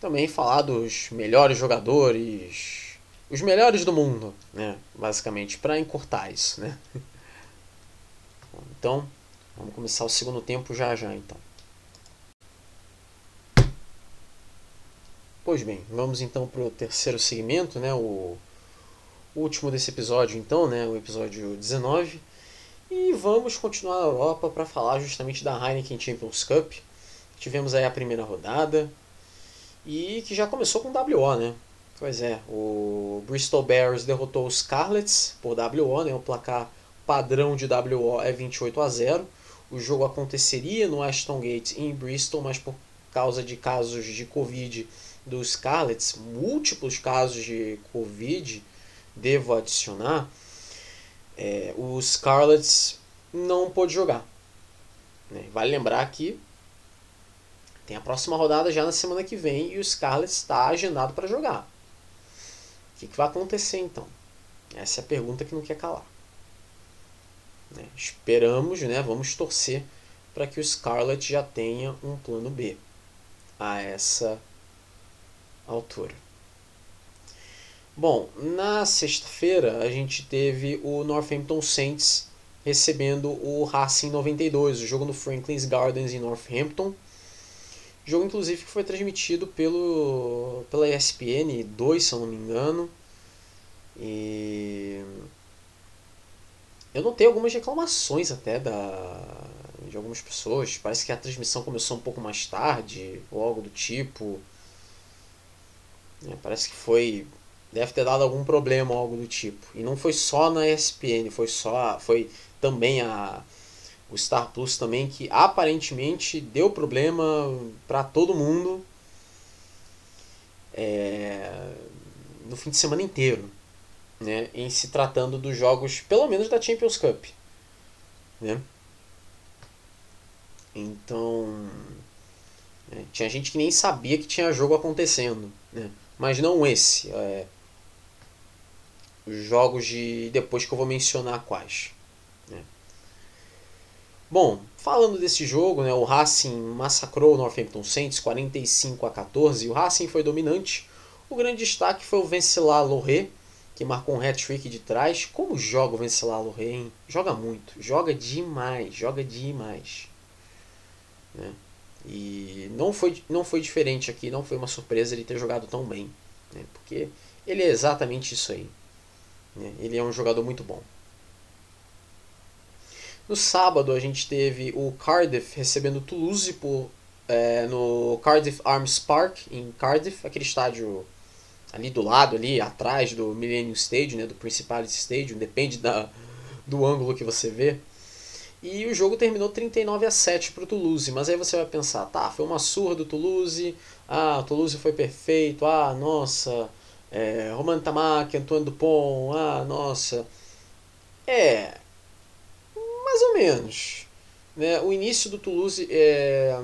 também falar dos melhores jogadores, os melhores do mundo, né? Basicamente, para encurtar isso, né? Então, vamos começar o segundo tempo já já, então. Pois bem, vamos então para o terceiro segmento, né? O último desse episódio, então, né? O episódio 19 e vamos continuar na Europa para falar justamente da Heineken Champions Cup. Tivemos aí a primeira rodada e que já começou com WO, né? Pois é, o Bristol Bears derrotou os Scarlets por WO, né? O placar padrão de WO é 28 a 0. O jogo aconteceria no Ashton Gate em Bristol, mas por causa de casos de Covid dos Scarlets, múltiplos casos de Covid, devo adicionar, é, o Scarlets não pôde jogar. Né? Vale lembrar que tem a próxima rodada já na semana que vem e o Scarlets está agendado para jogar. O que, que, vai acontecer então? Essa é a pergunta que não quer calar. Né? Esperamos, né? vamos torcer para que o Scarlet já tenha um plano B a essa altura. Bom, na sexta-feira a gente teve o Northampton Saints recebendo o Racing 92, o jogo no Franklin's Gardens em Northampton. Jogo inclusive que foi transmitido pelo pela ESPN 2, se eu não me engano. E eu notei algumas reclamações até da de algumas pessoas. Parece que a transmissão começou um pouco mais tarde, ou algo do tipo. É, parece que foi deve ter dado algum problema ou algo do tipo. E não foi só na ESPN, foi só foi também a o Star Plus também que aparentemente deu problema para todo mundo é, no fim de semana inteiro, né? Em se tratando dos jogos, pelo menos da Champions Cup, né? Então, é, tinha gente que nem sabia que tinha jogo acontecendo, né? Mas não esse. É, jogos de depois que eu vou mencionar quais. Né? Bom, falando desse jogo, né, o Racing massacrou o Northampton Saints 45 a 14. O Racing foi dominante. O grande destaque foi o Vencelar Loré, que marcou um hat-trick de trás. Como joga o Vencelar Loré, hein? Joga muito, joga demais, joga demais. Né? E não foi, não foi diferente aqui, não foi uma surpresa ele ter jogado tão bem. Né? Porque ele é exatamente isso aí. Né? Ele é um jogador muito bom. No sábado a gente teve o Cardiff recebendo Toulouse por, é, no Cardiff Arms Park, em Cardiff, aquele estádio ali do lado, ali atrás do Millennium Stadium, né, do Principality Stadium, depende da, do ângulo que você vê. E o jogo terminou 39 a 7 para o Toulouse, mas aí você vai pensar, tá, foi uma surra do Toulouse, ah, o Toulouse foi perfeito, ah, nossa, é, Roman Tamaki, Antoine Dupont, ah, nossa. É, mais ou menos. Né? O início do Toulouse, é,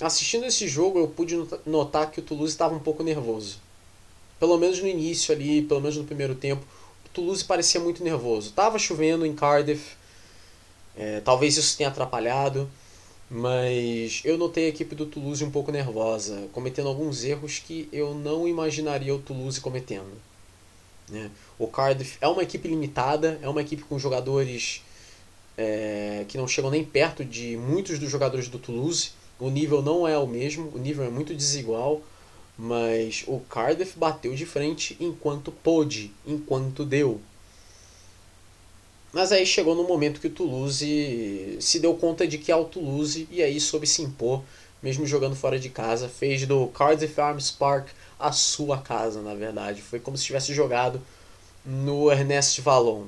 assistindo esse jogo, eu pude notar que o Toulouse estava um pouco nervoso. Pelo menos no início ali, pelo menos no primeiro tempo, o Toulouse parecia muito nervoso. Tava chovendo em Cardiff, é, talvez isso tenha atrapalhado, mas eu notei a equipe do Toulouse um pouco nervosa, cometendo alguns erros que eu não imaginaria o Toulouse cometendo. Né? O Cardiff é uma equipe limitada, é uma equipe com jogadores é, que não chegam nem perto de muitos dos jogadores do Toulouse. O nível não é o mesmo, o nível é muito desigual, mas o Cardiff bateu de frente enquanto pôde, enquanto deu. Mas aí chegou no momento que o Toulouse se deu conta de que é o Toulouse e aí soube se impor, mesmo jogando fora de casa. Fez do Cardiff Arms Park a sua casa, na verdade. Foi como se tivesse jogado no Ernest Vallon.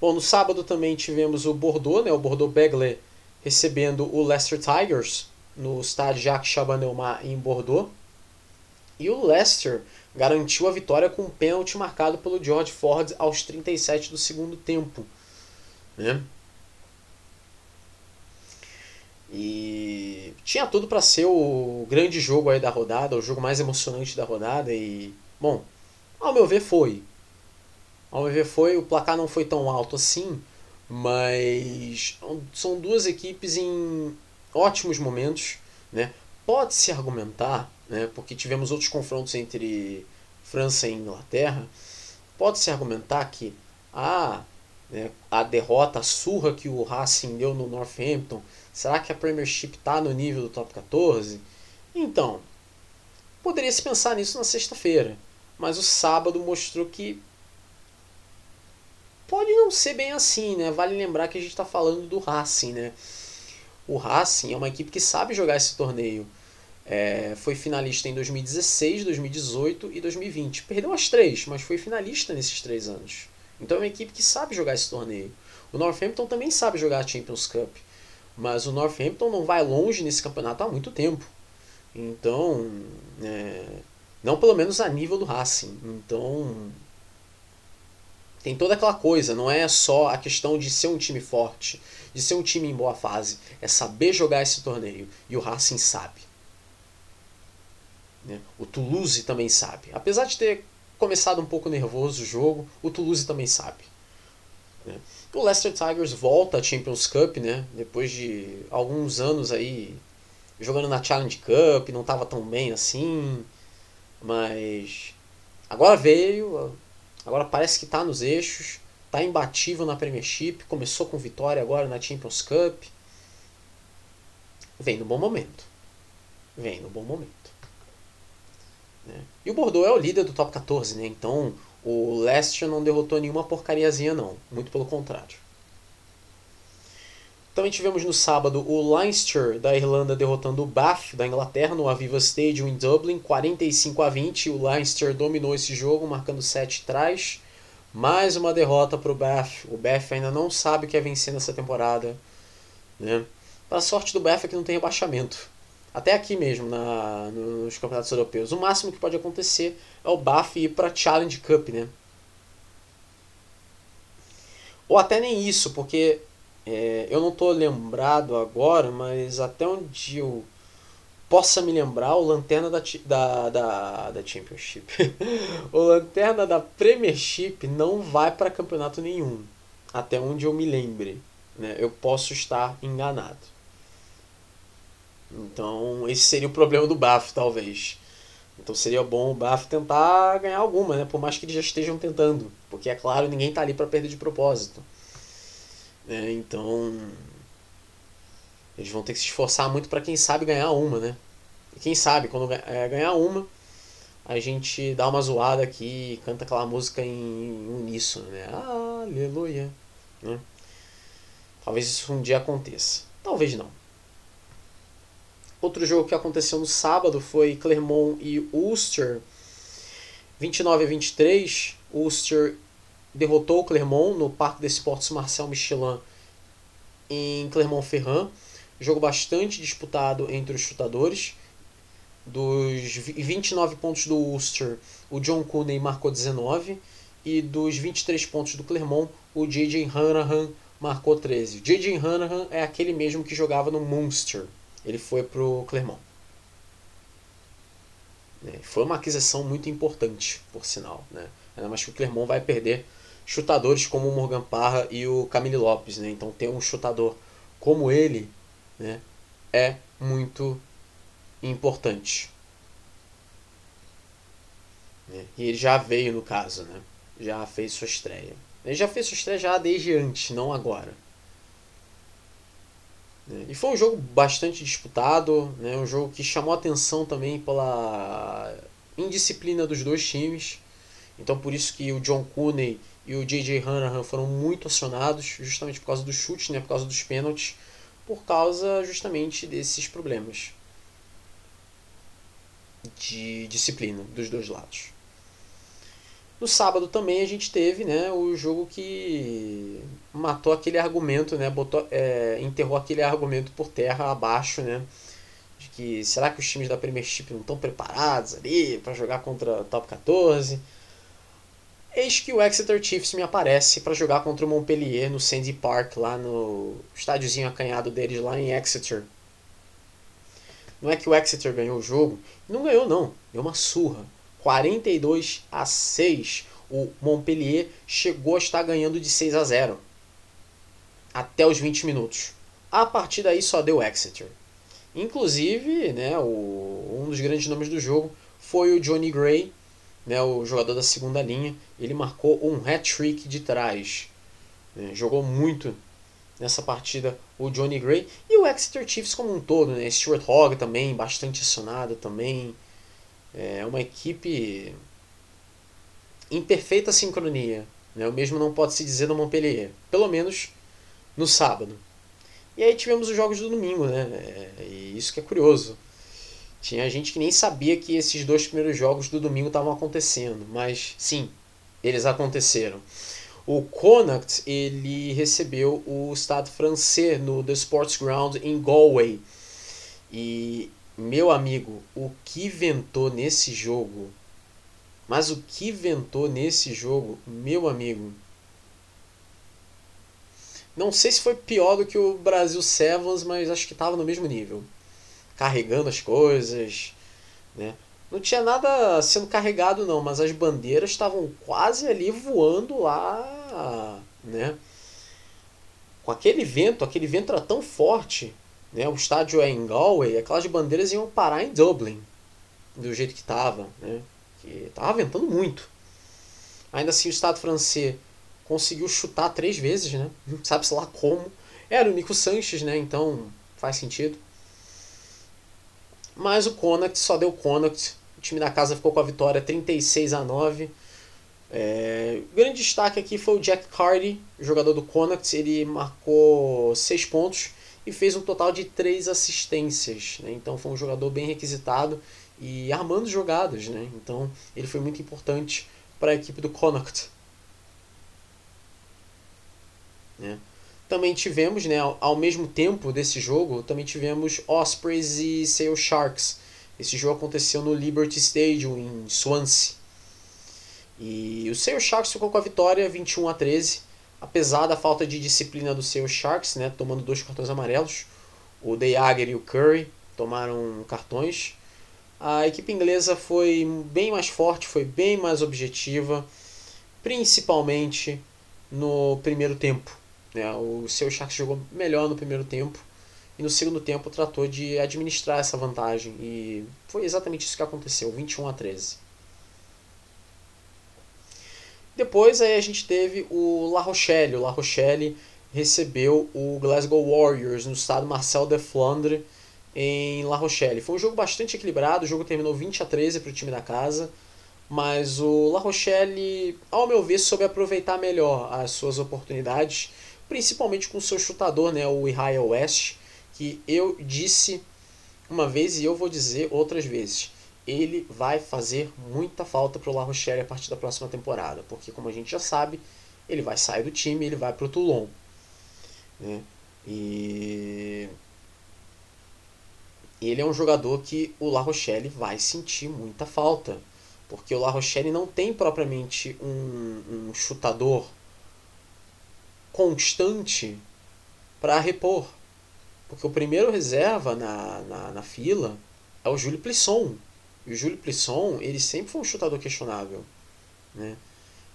Bom, no sábado também tivemos o Bordeaux, né, o Bordeaux Begley, recebendo o Leicester Tigers no estádio Jacques Chaban-Delmas em Bordeaux. E o Leicester garantiu a vitória com um pênalti marcado pelo George Ford aos 37 do segundo tempo. Né? E tinha tudo para ser o grande jogo aí da rodada, o jogo mais emocionante da rodada e, bom, ao meu ver foi. Ao meu ver foi, o placar não foi tão alto assim, mas são duas equipes em ótimos momentos, né? Pode-se argumentar né, porque tivemos outros confrontos entre França e Inglaterra, pode-se argumentar que ah, né, a derrota, a surra que o Racing deu no Northampton, será que a Premiership está no nível do top 14? Então, poderia se pensar nisso na sexta-feira, mas o sábado mostrou que pode não ser bem assim, né? Vale lembrar que a gente está falando do Racing, né? O Racing é uma equipe que sabe jogar esse torneio. É, foi finalista em 2016, 2018 e 2020. Perdeu as três, mas foi finalista nesses três anos. Então é uma equipe que sabe jogar esse torneio. O Northampton também sabe jogar a Champions Cup, mas o Northampton não vai longe nesse campeonato há muito tempo. Então, é, não pelo menos a nível do Racing. Então, tem toda aquela coisa, não é só a questão de ser um time forte, de ser um time em boa fase, é saber jogar esse torneio. E o Racing sabe. Né? O Toulouse também sabe. Apesar de ter começado um pouco nervoso o jogo, o Toulouse também sabe. Né? O Leicester Tigers volta à Champions Cup, né? depois de alguns anos aí jogando na Challenge Cup, não estava tão bem assim, mas agora veio, agora parece que está nos eixos, está imbatível na Premiership, começou com vitória agora na Champions Cup. Vem no bom momento. Vem no bom momento. Né? E o Bordeaux é o líder do top 14, né? Então o Leicester não derrotou nenhuma porcariazinha, não. Muito pelo contrário. Também tivemos no sábado o Leinster da Irlanda derrotando o Bath da Inglaterra no Aviva Stadium em Dublin, 45 a 20. O Leinster dominou esse jogo, marcando 7 trás. Mais uma derrota para o Bath. O Bath ainda não sabe o que é vencer nessa temporada. Né? Sorte do Bath é que não tem rebaixamento até aqui mesmo na, nos campeonatos europeus. O máximo que pode acontecer é o Baf ir para Challenge Cup, né? Ou até nem isso, porque é, eu não estou lembrado agora, mas até onde eu possa me lembrar, o Lanterna da, da, da, da Championship. o Lanterna da Premiership não vai para campeonato nenhum. Até onde eu me lembre. Né? Eu posso estar enganado. Então, esse seria o problema do Baf, talvez. Então seria bom o Baf tentar ganhar alguma, né? Por mais que eles já estejam tentando. Porque, é claro, ninguém está ali para perder de propósito. É, então. Eles vão ter que se esforçar muito para quem sabe ganhar uma, né? E quem sabe, quando é, ganhar uma, a gente dá uma zoada aqui canta aquela música em uníssono, né? Aleluia. Né? Talvez isso um dia aconteça. Talvez não. Outro jogo que aconteceu no sábado foi Clermont e Ulster. 29 a 23. Ulster derrotou Clermont no Parque des Sports Marcel Michelin em Clermont-Ferrand. Jogo bastante disputado entre os chutadores. Dos 29 pontos do Ulster, o John Cooney marcou 19. E dos 23 pontos do Clermont, o J.J. Hanahan marcou 13. J.J. Hanahan é aquele mesmo que jogava no Munster. Ele foi pro Clermont. É, foi uma aquisição muito importante, por sinal. Né? Ainda mais que o Clermont vai perder chutadores como o Morgan Parra e o Camille Lopes. Né? Então ter um chutador como ele né, é muito importante. Né? E ele já veio no caso, né? já fez sua estreia. Ele já fez sua estreia já desde antes, não agora. Né? E foi um jogo bastante disputado, né? um jogo que chamou atenção também pela indisciplina dos dois times. Então por isso que o John Cooney e o J.J. Hanahan foram muito acionados, justamente por causa dos chutes, né? por causa dos pênaltis, por causa justamente desses problemas de disciplina dos dois lados. No sábado também a gente teve né, o jogo que matou aquele argumento, né, botou, é, enterrou aquele argumento por terra abaixo, né, de que será que os times da Premiership não estão preparados ali para jogar contra Top 14? Eis que o Exeter Chiefs me aparece para jogar contra o Montpellier no Sandy Park, lá no estádiozinho acanhado deles lá em Exeter. Não é que o Exeter ganhou o jogo, não ganhou não, deu uma surra 42 a 6. O Montpellier chegou a estar ganhando de 6 a 0 até os 20 minutos. A partir daí só deu Exeter. Inclusive, né, o, um dos grandes nomes do jogo foi o Johnny Gray, né, o jogador da segunda linha. Ele marcou um hat-trick de trás. Né, jogou muito nessa partida o Johnny Gray. E o Exeter Chiefs como um todo. Né, Stuart Hogg também, bastante acionado também. É uma equipe em perfeita sincronia. Né? O mesmo não pode se dizer no Montpellier, pelo menos no sábado. E aí tivemos os jogos do domingo, né? É, e isso que é curioso. Tinha gente que nem sabia que esses dois primeiros jogos do domingo estavam acontecendo, mas sim, eles aconteceram. O Connacht ele recebeu o Stade Francês no The Sports Ground em Galway. E meu amigo, o que ventou nesse jogo? Mas o que ventou nesse jogo, meu amigo? Não sei se foi pior do que o Brasil Sevens, mas acho que estava no mesmo nível. Carregando as coisas, né? Não tinha nada sendo carregado não, mas as bandeiras estavam quase ali voando lá, né? Com aquele vento, aquele vento era tão forte né? O estádio é em Galway, aquelas bandeiras iam parar em Dublin, do jeito que estava. Né? Que estava ventando muito. Ainda assim, o Estado francês conseguiu chutar três vezes, né? sabe-se lá como. Era o Nico Sanches, né? então faz sentido. Mas o Connacht só deu Connacht. O time da casa ficou com a vitória 36 a 9. É, o grande destaque aqui foi o Jack Cardy, jogador do Connacht. Ele marcou 6 pontos e fez um total de três assistências. Né? Então foi um jogador bem requisitado e armando jogadas. Né? Então ele foi muito importante para a equipe do Connacht. Né? Também tivemos, né, ao mesmo tempo desse jogo, também tivemos Ospreys e Sale Sharks. Esse jogo aconteceu no Liberty Stadium em Swansea. E o Sale Sharks ficou com a vitória 21 a 13 apesar da falta de disciplina do seu Sharks, né, tomando dois cartões amarelos. O De e o Curry tomaram cartões. A equipe inglesa foi bem mais forte, foi bem mais objetiva, principalmente no primeiro tempo. Né? O seu Sharks jogou melhor no primeiro tempo e no segundo tempo tratou de administrar essa vantagem e foi exatamente isso que aconteceu, 21 a 13. Depois aí a gente teve o La Rochelle. O La Rochelle recebeu o Glasgow Warriors no estado Marcel de Flandre em La Rochelle. Foi um jogo bastante equilibrado, o jogo terminou 20 a 13 para o time da casa. Mas o La Rochelle, ao meu ver, soube aproveitar melhor as suas oportunidades, principalmente com o seu chutador, né, o Ihaya West, que eu disse uma vez e eu vou dizer outras vezes. Ele vai fazer muita falta para o La Rochelle a partir da próxima temporada, porque como a gente já sabe, ele vai sair do time, ele vai para o Toulon. Né? E ele é um jogador que o La Rochelle vai sentir muita falta. Porque o La Rochelle não tem propriamente um, um chutador constante para repor. Porque o primeiro reserva na, na, na, fila é o Júlio Plisson. O Júlio Plisson, ele sempre foi um chutador questionável. Né?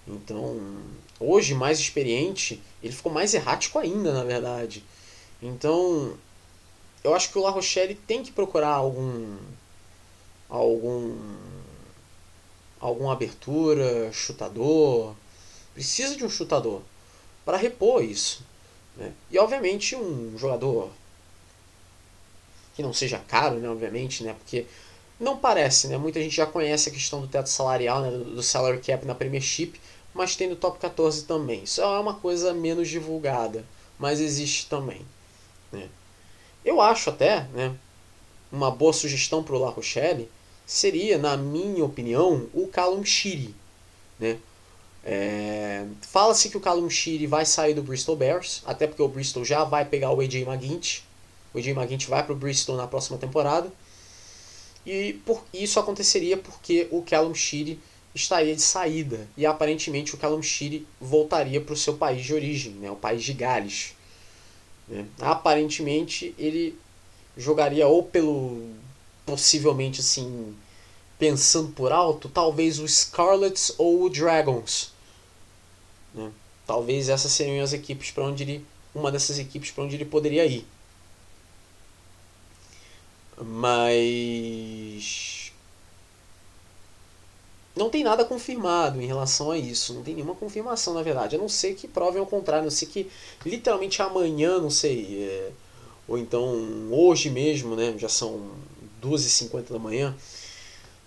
Então, hoje, mais experiente, ele ficou mais errático ainda, na verdade. Então, eu acho que o La Rochelle tem que procurar algum algum alguma abertura, chutador. Precisa de um chutador para repor isso. Né? E obviamente um jogador que não seja caro, né, obviamente, né, porque não parece, né, muita gente já conhece a questão do teto salarial, né, do, salary cap na Premiership, mas tem no top 14 também. Isso é uma coisa menos divulgada, mas existe também. Né? Eu acho até, né, uma boa sugestão para o La Rochelle seria, na minha opinião, o Callum Shiri. Né? É... Fala-se que o Callum Shiri vai sair do Bristol Bears, até porque o Bristol já vai pegar o AJ McGuinty. O AJ McGuinty vai para o Bristol na próxima temporada. E por... isso aconteceria porque o Callum Shiri estaria de saída. E aparentemente o Callum Shiri voltaria para o seu país de origem, né? o país de Gales. Né? Aparentemente ele jogaria ou pelo. possivelmente assim. pensando por alto, talvez o Scarlets ou o Dragons. Né? Talvez essas seriam as equipes para onde ele. uma dessas equipes para onde ele poderia ir. Mas não tem nada confirmado em relação a isso. Não tem nenhuma confirmação, na verdade. A não ser que provem ao contrário. A não ser que literalmente amanhã, não sei. É, ou então hoje mesmo, né? Já são 2h50 da manhã.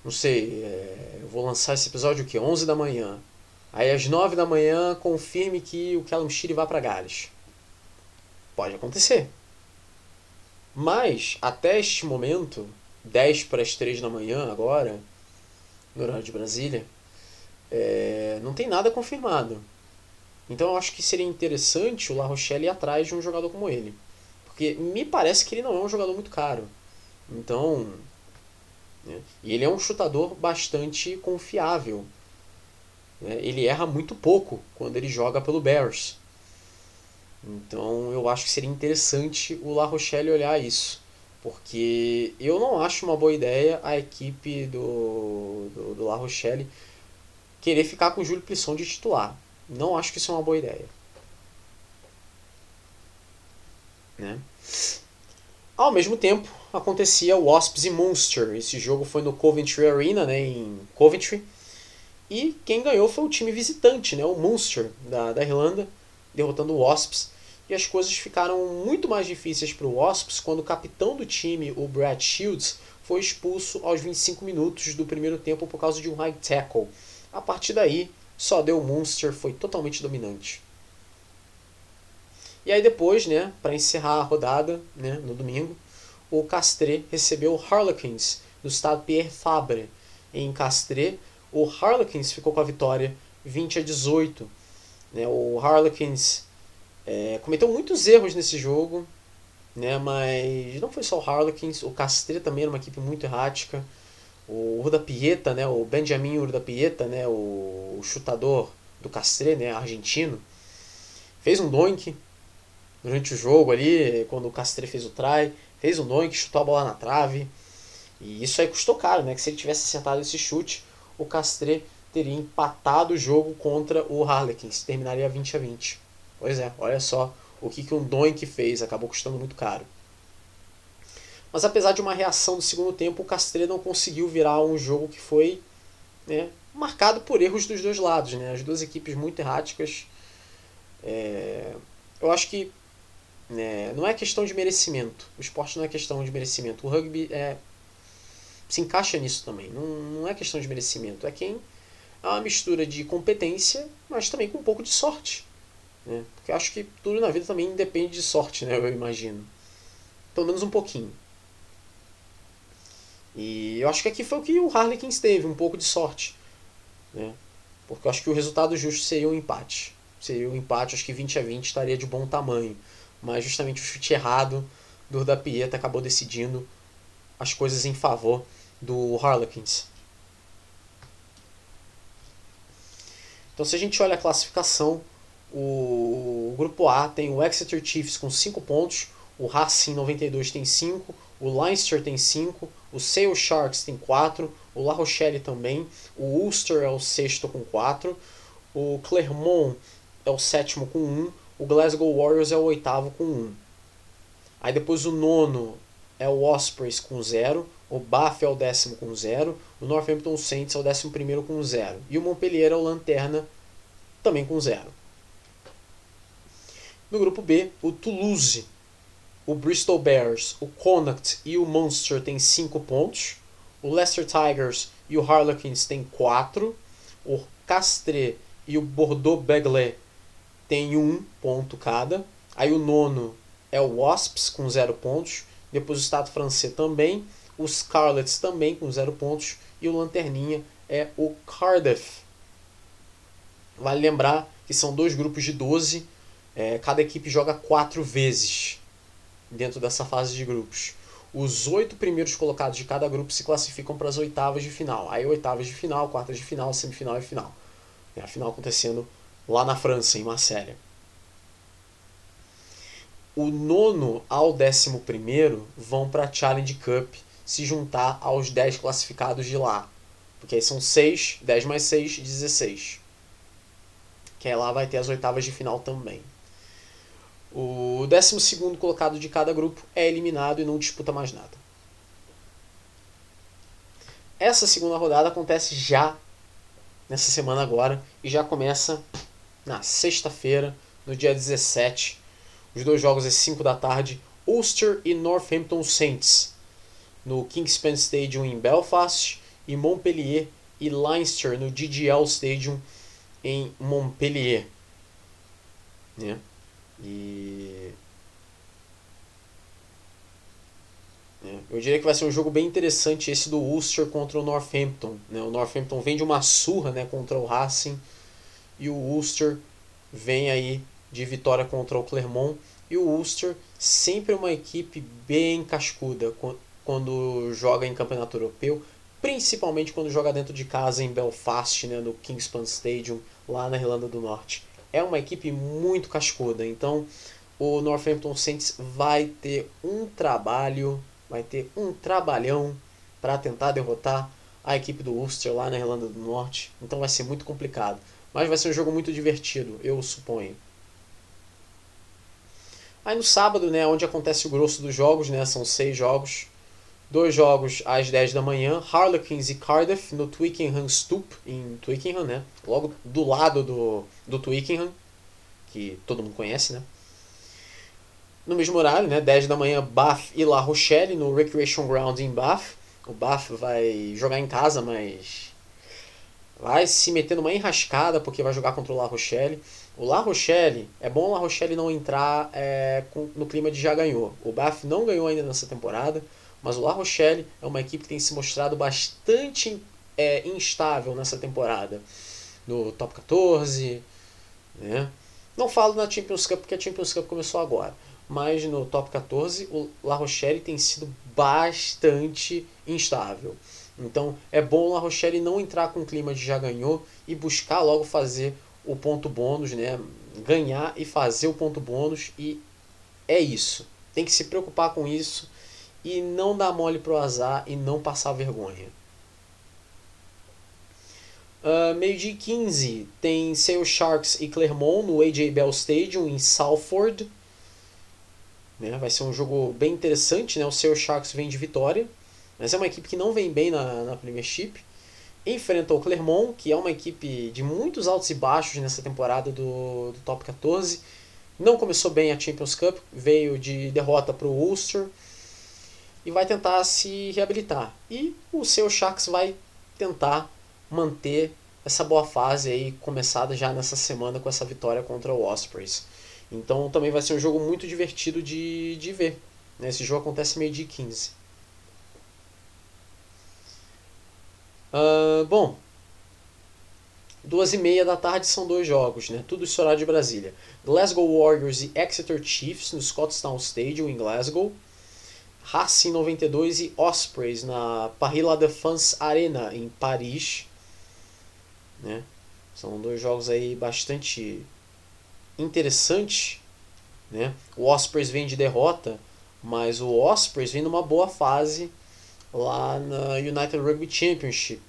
Não sei. É, eu vou lançar esse episódio o quê? 11 da manhã. Aí às 9 da manhã confirme que o Callum Shire vá para Gales. Pode acontecer. Mas até este momento, 10 para as 3 da manhã agora no horário de Brasília, é, não tem nada confirmado. Então eu acho que seria interessante o La Rochelle ir atrás de um jogador como ele. Porque me parece que ele não é um jogador muito caro. Então. Né, e ele é um chutador bastante confiável. Né, ele erra muito pouco quando ele joga pelo Bears. Então eu acho que seria interessante o La Rochelle olhar isso. Porque eu não acho uma boa ideia a equipe do, do, do La Rochelle querer ficar com o Júlio Plisson de titular. Não acho que isso é uma boa ideia. Né? Ao mesmo tempo, acontecia Wasps e Munster. Esse jogo foi no Coventry Arena, né, em Coventry. E quem ganhou foi o time visitante, né, o Munster, da, da Irlanda, derrotando o Wasps e as coisas ficaram muito mais difíceis para o Wasps quando o capitão do time, o Brad Shields, foi expulso aos 25 minutos do primeiro tempo por causa de um high tackle. A partir daí, só deu Munster, foi totalmente dominante. E aí depois, né, para encerrar a rodada, né, no domingo, o Castres recebeu o Harlequins do estado Pierre Fabre. Em Castres, o Harlequins ficou com a vitória 20 a 18. Né, o Harlequins é, cometeu muitos erros nesse jogo, né? Mas não foi só o Harlequins, o Castre também era uma equipe muito errática. O Urda Pieta, né? O Benjamin Urda Pieta, né? O, chutador do Castre, né? Argentino, fez um doink durante o jogo ali, quando o Castre fez o try, fez um doink, chutou a bola na trave. E isso aí custou caro, né? Que se ele tivesse acertado esse chute, o Castre teria empatado o jogo contra o Harlequins, terminaria 20 a 20. Pois é, olha só o que, que um Doink fez, acabou custando muito caro. Mas apesar de uma reação do segundo tempo, o Castre não conseguiu virar um jogo que foi né, marcado por erros dos dois lados. Né? As duas equipes muito erráticas. É... Eu acho que né, não é questão de merecimento. O esporte não é questão de merecimento. O rugby é... se encaixa nisso também. Não, não é questão de merecimento. É quem é uma mistura de competência, mas também com um pouco de sorte. Né? Porque acho que tudo na vida também depende de sorte, né? Eu imagino. Pelo menos um pouquinho. E eu acho que aqui foi o que o Harlequins teve, um pouco de sorte. Né? Porque eu acho que o resultado justo seria um empate. Seria um empate, acho que 20 a 20 estaria de bom tamanho. Mas justamente o chute errado do da Pieta acabou decidindo as coisas em favor do Harlequins. Então se a gente olha a classificação, o, grupo A tem o Exeter Chiefs com 5 pontos, o Racing 92 tem 5, o Leinster tem 5, o Sale Sharks tem 4, o La Rochelle também, o Ulster é o sexto com 4, o Clermont é o sétimo com 1, o Glasgow Warriors é o oitavo com 1. Aí depois o nono é o Ospreys com 0, o Bath é o décimo com 0, o Northampton Saints é o décimo primeiro com 0 e o Montpellier é o Lanterna também com 0. No grupo B, o Toulouse, o Bristol Bears, o Connacht e o Munster têm 5 pontos, o Leicester Tigers e o Harlequins têm 4, o Castres e o Bordeaux Begley têm 1 um ponto cada, aí o nono é o Wasps com 0 pontos, depois o Estado francês também, os Scarlets também com 0 pontos e o Lanterninha é o Cardiff. Vale lembrar que são dois grupos de 12 é, cada equipe joga quatro vezes dentro dessa fase de grupos. Os oito primeiros colocados de cada grupo se classificam para as oitavas de final. Aí oitavas de final, quartas de final, semifinal e final. E a final acontecendo lá na França, em Marselha. O nono ao décimo primeiro vão para a Challenge Cup se juntar aos 10 classificados de lá. Porque aí são 6, 10 mais 6, 16. Que aí lá vai ter as oitavas de final também. O 12 colocado de cada grupo é eliminado e não disputa mais nada. Essa segunda rodada acontece já nessa semana agora e já começa na sexta-feira, no dia 17. Os dois jogos às 5 da tarde, Ulster e Northampton Saints, no Kingspan Stadium em Belfast, e Montpellier e Leinster no DGL Stadium em Montpellier. Né? E. É, eu diria que vai ser um jogo bem interessante esse do Ulster contra o Northampton. Né? O Northampton vem de uma surra né, contra o Racing e o Ulster vem aí de vitória contra o Clermont. E o Ulster sempre uma equipe bem cascuda quando joga em campeonato europeu, principalmente quando joga dentro de casa em Belfast, né, no Kingspan Stadium, lá na Irlanda do Norte é uma equipe muito cascuda. Então o Northampton Saints vai ter um trabalho, vai ter um trabalhão para tentar derrotar a equipe do Ulster lá na Irlanda do Norte. Então vai ser muito complicado. Mas vai ser um jogo muito divertido, eu suponho. Aí no sábado, né, onde acontece o grosso dos jogos, né, são seis jogos. Dois jogos às 10 da manhã, Harlequins e Cardiff no Twickenham Stoop, em Twickenham, né? Logo do lado do, do Twickenham, que todo mundo conhece, né? No mesmo horário, né, 10 da manhã, Bath e La Rochelle no Recreation Ground em Bath. O Bath vai jogar em casa, mas vai se meter numa enrascada porque vai jogar contra o La Rochelle. O La Rochelle, é bom o La Rochelle não entrar é, no clima de já ganhou. O Bath não ganhou ainda nessa temporada. Mas o La Rochelle é uma equipe que tem se mostrado bastante é, instável nessa temporada. No top 14, né? Não falo na Champions Cup porque a Champions Cup começou agora. Mas no top 14, o La Rochelle tem sido bastante instável. Então é bom o La Rochelle não entrar com o clima de já ganhou e buscar logo fazer o ponto bônus, né? Ganhar e fazer o ponto bônus e é isso. Tem que se preocupar com isso e não dar mole pro azar e não passar vergonha. Uh, meio dia 15 tem Sale Sharks e Clermont no AJ Bell Stadium em Salford. Né? Vai ser um jogo bem interessante. Né? O Sale Sharks vem de vitória, mas é uma equipe que não vem bem na, na Premiership. Enfrenta o Clermont, que é uma equipe de muitos altos e baixos nessa temporada do, do Top 14. Não começou bem a Champions Cup, veio de derrota para o Ulster e vai tentar se reabilitar. E o seu Sharks vai tentar manter essa boa fase aí começada já nessa semana com essa vitória contra o Ospreys. Então também vai ser um jogo muito divertido de, de ver. Né? Esse jogo acontece meio dia 15. Uh, bom, duas e meia da tarde são dois jogos, né? Tudo isso horário de Brasília. Glasgow Warriors e Exeter Chiefs no Scottstown Stadium em Glasgow. Racing 92 e Ospreys na Paris La Défense Arena em Paris. Né? São dois jogos aí bastante interessantes. Né? O Ospreys vem de derrota, mas o Ospreys vem numa boa fase lá na United Rugby Championship.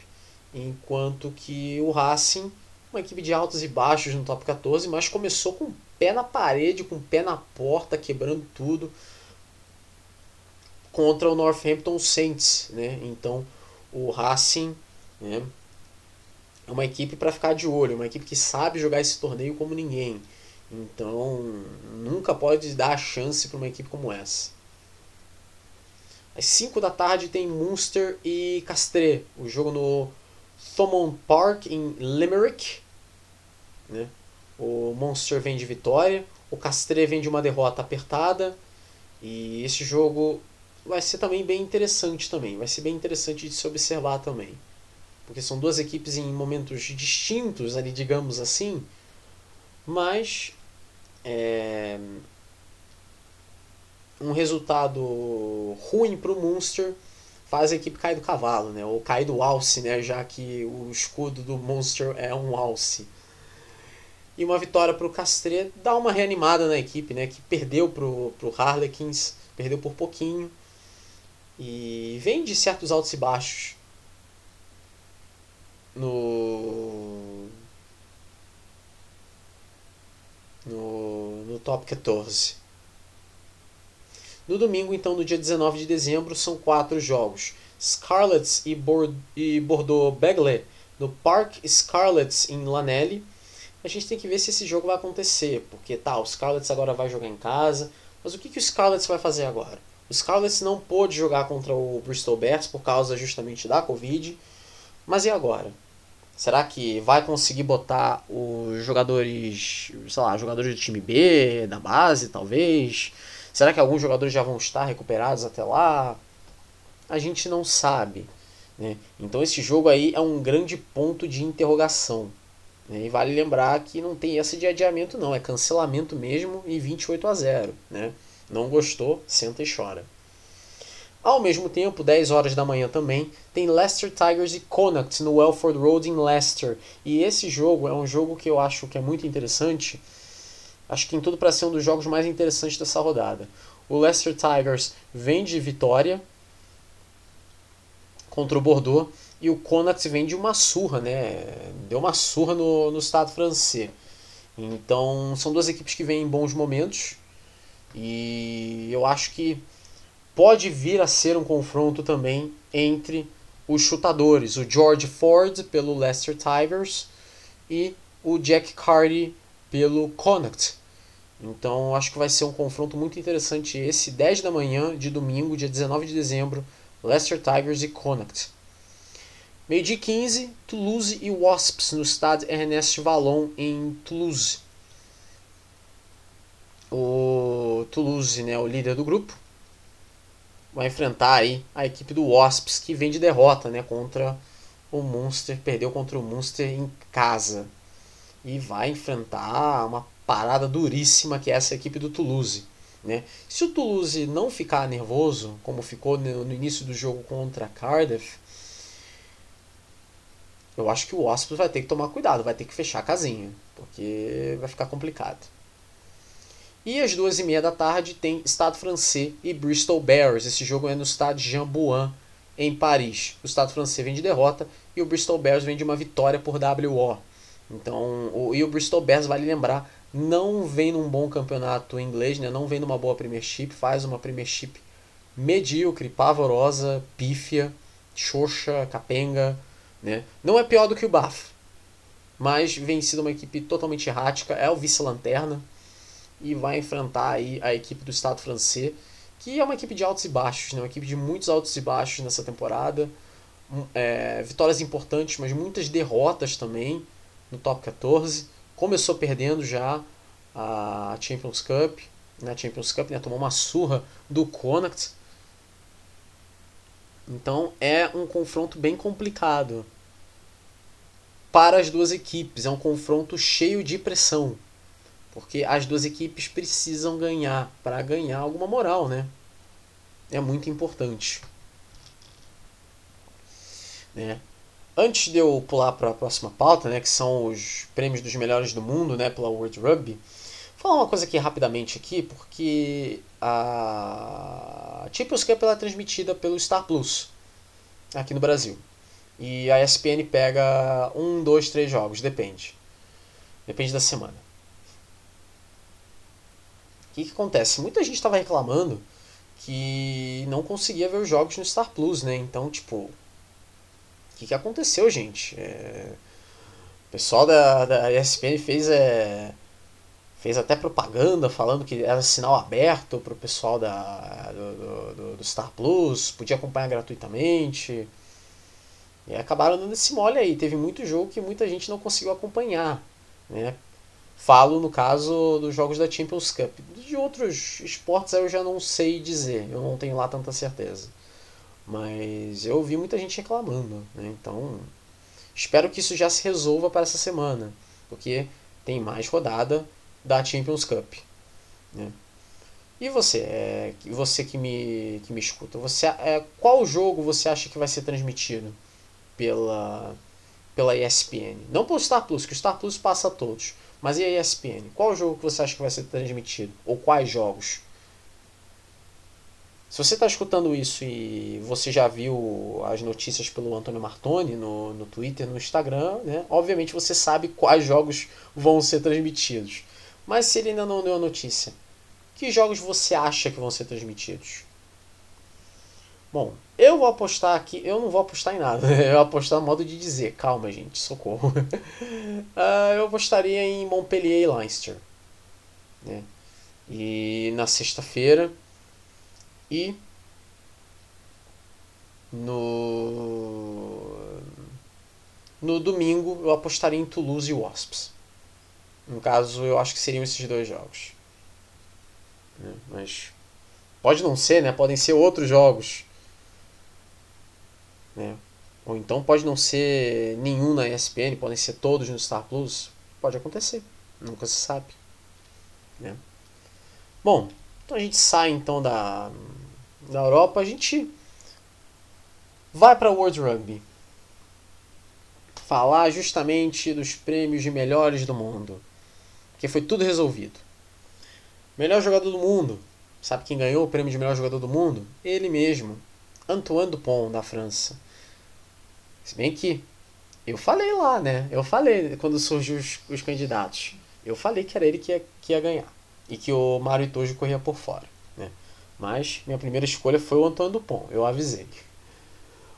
Enquanto que o Racing, uma equipe de altos e baixos no top 14, mas começou com o pé na parede, com o pé na porta, quebrando tudo contra o Northampton Saints, né? Então o Racing né, é uma equipe para ficar de olho, uma equipe que sabe jogar esse torneio como ninguém. Então nunca pode dar chance para uma equipe como essa. Às 5 da tarde tem Munster e Castres, o jogo no Thomond Park em Limerick. Né? O Munster vem de vitória, o Castres vem de uma derrota apertada. E esse jogo vai ser também bem interessante também. Vai ser bem interessante de se observar também. Porque são duas equipes em momentos distintos ali, digamos assim. Mas é, um resultado ruim para o Munster faz a equipe cair do cavalo, né? Ou cair do alce, né? Já que o escudo do Munster é um alce. E uma vitória para o Castre dá uma reanimada na equipe, né? Que perdeu para o Harlequins, perdeu por pouquinho. E vem de certos altos e baixos no, no, no top 14. No domingo, então, no dia 19 de dezembro, são quatro jogos. Scarlets e, Bord e Bordeaux-Begley no Park Scarlets em Lanelli. A gente tem que ver se esse jogo vai acontecer, porque tá, o Scarlets agora vai jogar em casa, mas o que, que o Scarlets vai fazer agora? O Scarlets não pôde jogar contra o Bristol Bears por causa justamente da Covid. Mas e agora? Será que vai conseguir botar os jogadores, sei lá, jogadores do time B, da base, talvez? Será que alguns jogadores já vão estar recuperados até lá? A gente não sabe. Né? Então esse jogo aí é um grande ponto de interrogação. Né? E vale lembrar que não tem essa de adiamento não, é cancelamento mesmo e 28 a 0. Né? Não gostou? Senta e chora. Ao mesmo tempo, 10 horas da manhã também, tem Leicester Tigers e Connacht no Welford Road em Leicester. E esse jogo é um jogo que eu acho que é muito interessante. Acho que tem tudo para ser um dos jogos mais interessantes dessa rodada. O Leicester Tigers vem de vitória contra o Bordeaux e o Connacht vem de uma surra, né? Deu uma surra no, no estado francês. Então, são duas equipes que vêm em bons momentos e eu acho que pode vir a ser um confronto também entre os chutadores, o George Ford pelo Leicester Tigers e o Jack Carty pelo Connacht. Então acho que vai ser um confronto muito interessante esse 10 da manhã de domingo, dia 19 de dezembro, Leicester Tigers e Connacht. Meio dia 15, Toulouse e Wasps no estádio Ernest Vallon em Toulouse o Toulouse, né, o líder do grupo, vai enfrentar aí a equipe do Wasps, que vem de derrota né, contra o Munster, perdeu contra o Munster em casa. E vai enfrentar uma parada duríssima que é essa equipe do Toulouse. Né? Se o Toulouse não ficar nervoso, como ficou no início do jogo contra Cardiff, eu acho que o Wasps vai ter que tomar cuidado, vai ter que fechar a casinha, porque vai ficar complicado. E às duas e meia da tarde tem Estado Francês e Bristol Bears. Esse jogo é no Stade Jean em Paris. O Estado Francês vem de derrota e o Bristol Bears vem de uma vitória por WO. Então, o, e o Bristol Bears, vale lembrar, não vem num bom campeonato inglês, né? não vem numa boa Premiership, faz uma Premiership medíocre, pavorosa, pífia, xoxa, capenga. Né? Não é pior do que o Baf, mas vem sido uma equipe totalmente errática, é o vice-lanterna e vai enfrentar aí a equipe do Estado francês, que é uma equipe de altos e baixos, né? uma equipe de muitos altos e baixos nessa temporada. é, vitórias importantes, mas muitas derrotas também no top 14. Começou perdendo já a Champions Cup, na né, Champions Cup, né, tomou uma surra do Connacht. Então é um confronto bem complicado para as duas equipes. É um confronto cheio de pressão, porque as duas equipes precisam ganhar para ganhar alguma moral, né? É muito importante. Né? Antes de eu pular para a próxima pauta, né, que são os prêmios dos melhores do mundo, né, pela World Rugby, vou falar uma coisa aqui rapidamente aqui, porque a Champions Cup é transmitida pelo Star Plus aqui no Brasil. E a ESPN pega um, dois, três jogos, depende. Depende da semana. O que, que acontece? Muita gente estava reclamando que não conseguia ver os jogos no Star Plus, né? Então, tipo, que, que aconteceu, gente? É... O pessoal da, da ESPN fez, é... fez até propaganda falando que era sinal aberto para o pessoal da, do, do, do, Star Plus, podia acompanhar gratuitamente. E acabaram dando esse mole aí. Teve muito jogo que muita gente não conseguiu acompanhar. Né? Falo no caso dos jogos da Champions Cup. De outros esportes eu já não sei dizer, eu não tenho lá tanta certeza. Mas eu ouvi muita gente reclamando, né? Então, espero que isso já se resolva para essa semana, porque tem mais rodada da Champions Cup, né? E você, é, você que me, que me escuta, você é, qual jogo você acha que vai ser transmitido pela pela ESPN? Não pelo Star Plus, que o Star Plus passa a todos, mas e a ESPN? Qual jogo que você acha que vai ser transmitido? Ou quais jogos? Se você está escutando isso e você já viu as notícias pelo Antônio Martoni no, no Twitter, no Instagram, né? obviamente você sabe quais jogos vão ser transmitidos. Mas se ele ainda não deu a notícia, que jogos você acha que vão ser transmitidos? Bom, eu vou apostar aqui, eu não vou apostar em nada, eu vou apostar no modo de dizer, calma gente, socorro. uh, eu apostaria em Montpellier e Leinster. Né? E na sexta-feira e no no domingo eu apostaria em Toulouse e Wasps. No caso, eu acho que seriam esses dois jogos. Né? Mas pode não ser, né? Podem ser outros jogos. Né? Ou então pode não ser nenhum na ESPN, podem ser todos no Star Plus. Pode acontecer. Nunca se sabe. Né? Bom, então a gente sai então da da Europa, a gente vai para o World Rugby. Falar justamente dos prêmios de melhores do mundo. Porque foi tudo resolvido. Melhor jogador do mundo. Sabe quem ganhou o prêmio de melhor jogador do mundo? Ele mesmo. Antoine Dupont, da França. Se bem que eu falei lá, né? Eu falei quando surgiu os, os candidatos. Eu falei que era ele que ia, que ia ganhar. E que o Mário Itojo corria por fora. Mas minha primeira escolha foi o Antônio Dupont, eu avisei.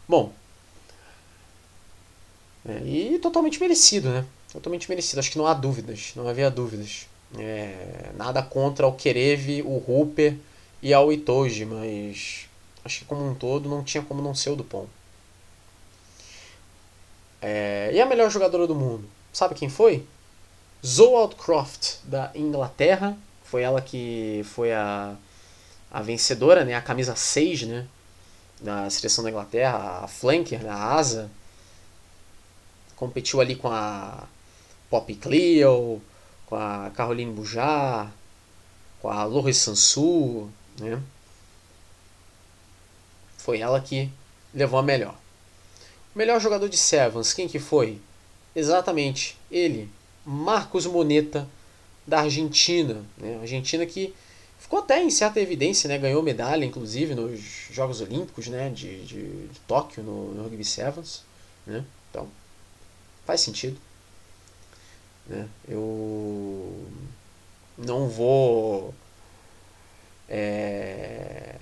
Bom, é, e totalmente merecido, né? Totalmente merecido, acho que não há dúvidas, não havia dúvidas. É, nada contra o Kerev, o Rupert e ao Itoji, mas acho que como um todo não tinha como não ser o Dupont. É, e a melhor jogadora do mundo? Sabe quem foi? Zoe Outcroft, da Inglaterra. Foi ela que foi a a vencedora, né, a camisa 6, né, da seleção da Inglaterra, a flanker, né, a asa, competiu ali com a Poppy Cleo, com a Caroline Bujar, com a Loris Sansu, né? Foi ela que levou a melhor. Melhor jogador de Sevens, quem que foi? Exatamente, ele, Marcos Moneta, da Argentina. Né? Argentina que ficou até em certa evidência, né? Ganhou medalha, inclusive, nos Jogos Olímpicos, né? De, de, de Tóquio, no, no Rugby Sevens, né? Então, faz sentido. Né? Eu não vou... É...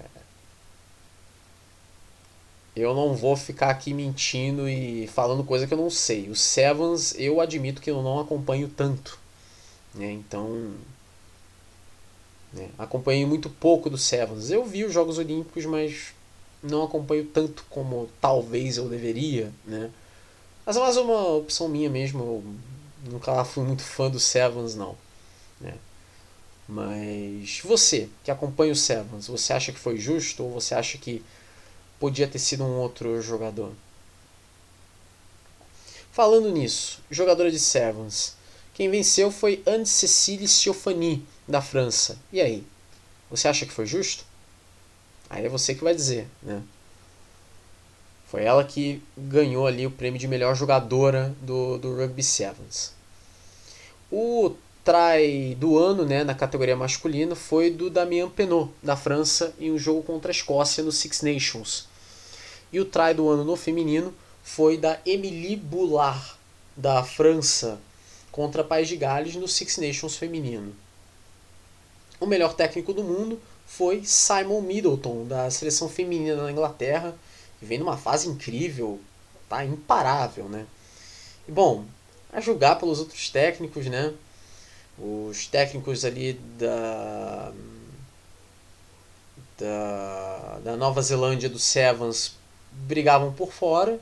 Eu não vou ficar aqui mentindo e falando coisa que eu não sei. O Sevens, eu admito que eu não acompanho tanto. Né? Então, né? Acompanhei muito pouco do Sevens. Eu vi os Jogos Olímpicos, mas não acompanho tanto como talvez eu deveria, né? Mas é mais uma opção minha mesmo. Eu nunca fui muito fã do Sevens, não. Né? Mas você, que acompanha o Sevens, você acha que foi justo ou você acha que podia ter sido um outro jogador? Falando nisso, jogadora de Sevens, quem venceu foi Anne-Cécile Siofani, da França. E aí? Você acha que foi justo? Aí é você que vai dizer, né? Foi ela que ganhou ali o prêmio de melhor jogadora do, do Rugby Sevens. O try do ano né, na categoria masculina foi do Damien Penaud, da França, em um jogo contra a Escócia no Six Nations. E o try do ano no feminino foi da Emilie Boulard, da França, contra País de Gales no Six Nations feminino. O melhor técnico do mundo foi Simon Middleton, da seleção feminina da Inglaterra, que vem numa fase incrível, tá imparável, né? E bom, a julgar pelos outros técnicos, né? Os técnicos ali da da, da Nova Zelândia do Sevens brigavam por fora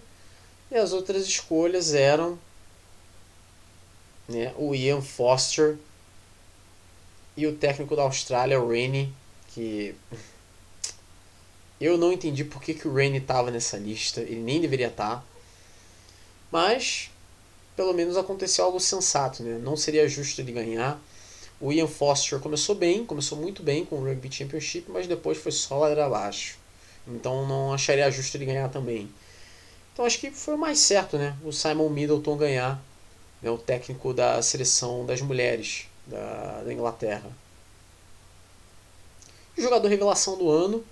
e as outras escolhas eram né, o Ian Foster e o técnico da Austrália, o Rainey, que eu não entendi por que, que o Rainey estava nessa lista, ele nem deveria estar. Tá. Mas, pelo menos aconteceu algo sensato, né? Não seria justo ele ganhar. O Ian Foster começou bem, começou muito bem com o Rugby Championship, mas depois foi só ladeira abaixo. Então não acharia justo ele ganhar também. Então acho que foi o mais certo, né? O Simon Middleton ganhar, né? o técnico da seleção das mulheres da, da Inglaterra. Jogador revelação do ano,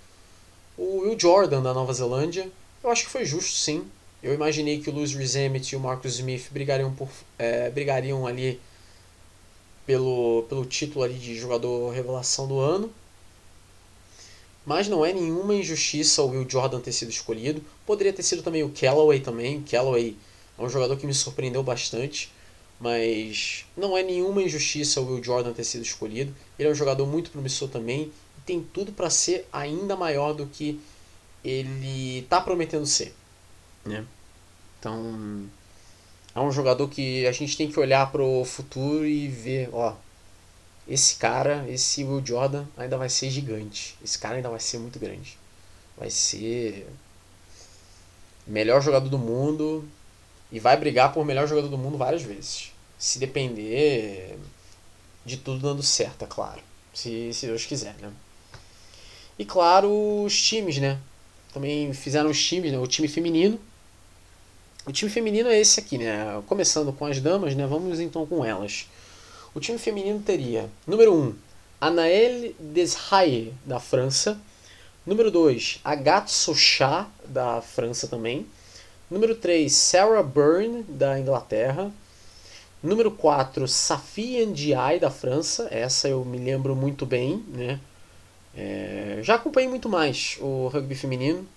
o Will Jordan da Nova Zelândia. Eu acho que foi justo, sim. Eu imaginei que o Lewis Rizemet e o Marcus Smith brigariam, por, é, brigariam ali pelo, pelo título ali de jogador revelação do ano. Mas não é nenhuma injustiça o Will Jordan ter sido escolhido. Poderia ter sido também o Callaway também. O Callaway é um jogador que me surpreendeu bastante. Mas não é nenhuma injustiça o Will Jordan ter sido escolhido. Ele é um jogador muito promissor também tem tudo para ser ainda maior do que ele está prometendo ser. Né? Então, é um jogador que a gente tem que olhar para o futuro e ver, ó, esse cara, esse Will Jordan ainda vai ser gigante. Esse cara ainda vai ser muito grande. Vai ser melhor jogador do mundo e vai brigar por melhor jogador do mundo várias vezes. Se depender de tudo dando certo, é claro. Se, se Deus quiser, né? E claro, os times, né? Também fizeram os times, né? O time feminino. O time feminino é esse aqui, né? Começando com as damas, né? Vamos então com elas. O time feminino teria, número 1, um, Anaëlle Deshaye, da França. Número 2, Agathe Sochat, da França também. Número 3, Sarah Byrne, da Inglaterra. Número 4, Safi Ndiaye, da França. Essa eu me lembro muito bem, né? É, já acompanhei muito mais o rugby feminino.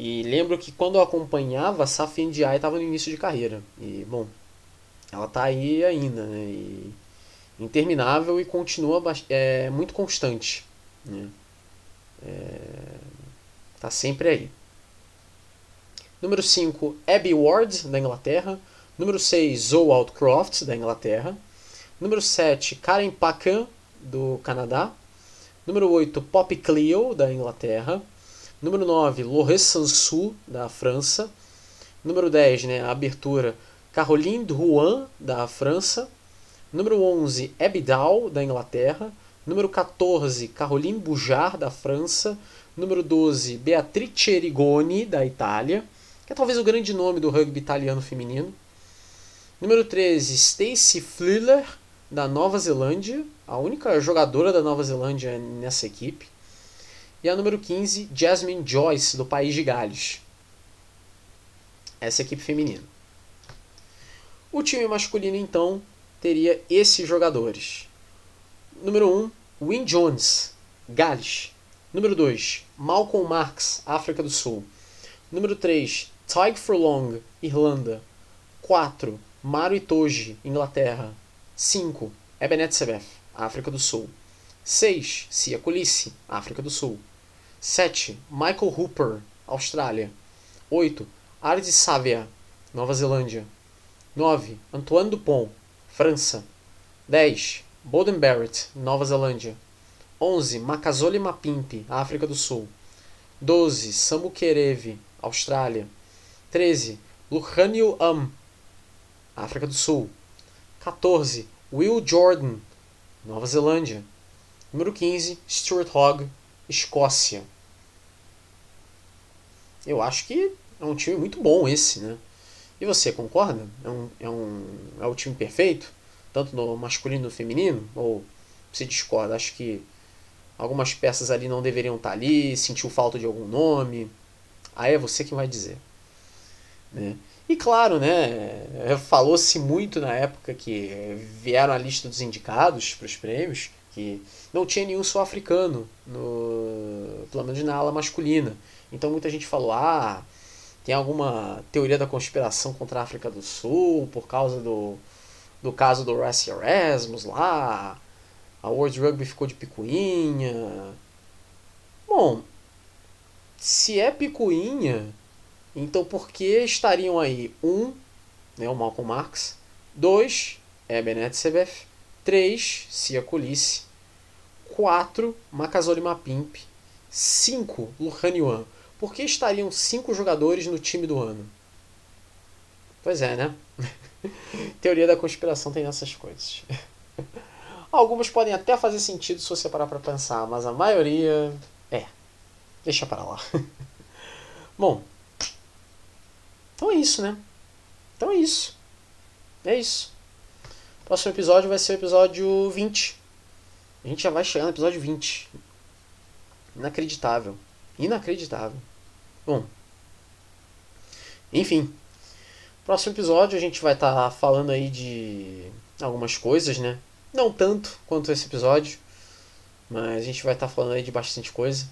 E lembro que quando eu acompanhava, a Safi Ndiaye estava no início de carreira. E, bom, ela está aí ainda, né? E, interminável e continua é, muito constante. Né? É, tá sempre aí. Número 5, Abby Ward, da Inglaterra. Número 6, Zoe Outcroft, da Inglaterra. Número 7, Karen Pacan, do Canadá. Número 8, Pop Cleo, da Inglaterra. Número 9, Laurent Sansu, da França. Número 10, né, a abertura, Caroline Drouin, da França. Número 11, Ebidal, da Inglaterra. Número 14, Caroline Bujar, da França. Número 12, Beatrice Rigoni, da Itália, que é talvez o grande nome do rugby italiano feminino. Número 13, Stacey Fliller, da Nova Zelândia a única jogadora da Nova Zelândia nessa equipe. E a número 15, Jasmine Joyce, do País de Gales. Essa é equipe feminina. O time masculino, então, teria esses jogadores. Número 1, Win Jones, Gales. Número 2, Malcolm Marx, África do Sul. Número 3, Tig Furlong, Irlanda. 4, Maru Itoji, Inglaterra. 5, Ebenet Sebef, África do Sul. 6. Cia Colice, África do Sul. 7. Michael Hooper, Austrália. 8. Ardis Savia, Nova Zelândia. 9. Antoine Dupont, França. 10. Bowden Barrett, Nova Zelândia. 11. Makazole Mapimpi, África do Sul. 12. Samu Kerevi, Austrália. 13. Luhanio Am, África do Sul. 14. Will Jordan, Nova Zelândia. Número 15. Stuart Hogg, Escócia. Eu acho que é um time muito bom esse, né? E você concorda? É um, é um é o time perfeito? Tanto no masculino no feminino? Ou se discorda? Acho que algumas peças ali não deveriam estar ali, sentiu falta de algum nome. Aí é você que vai dizer. Né? E claro, né, falou-se muito na época que vieram a lista dos indicados para os prêmios, que não tinha nenhum sul-africano, no, pelo menos na ala masculina. Então muita gente falou, ah, tem alguma teoria da conspiração contra a África do Sul por causa do, do caso do Rassi Erasmus lá, a World Rugby ficou de picuinha. Bom, se é picuinha, então por que estariam aí? Um, né, o Malcolm Marx. Dois, Eben Etzebeth. Três, Cia Colice. Quatro, Makazole Mapimp. Cinco, Luhan Yuan. Por que estariam cinco jogadores no time do ano? Pois é, né? Teoria da conspiração tem essas coisas. Algumas podem até fazer sentido se você parar para pensar, mas a maioria é. Deixa para lá. Bom, então é isso, né? Então é isso. É isso. Próximo episódio vai ser o episódio 20. A gente já vai chegar no episódio 20. Inacreditável. Inacreditável. Bom. Enfim. Próximo episódio a gente vai estar tá falando aí de algumas coisas, né? Não tanto quanto esse episódio, mas a gente vai estar tá falando aí de bastante coisa.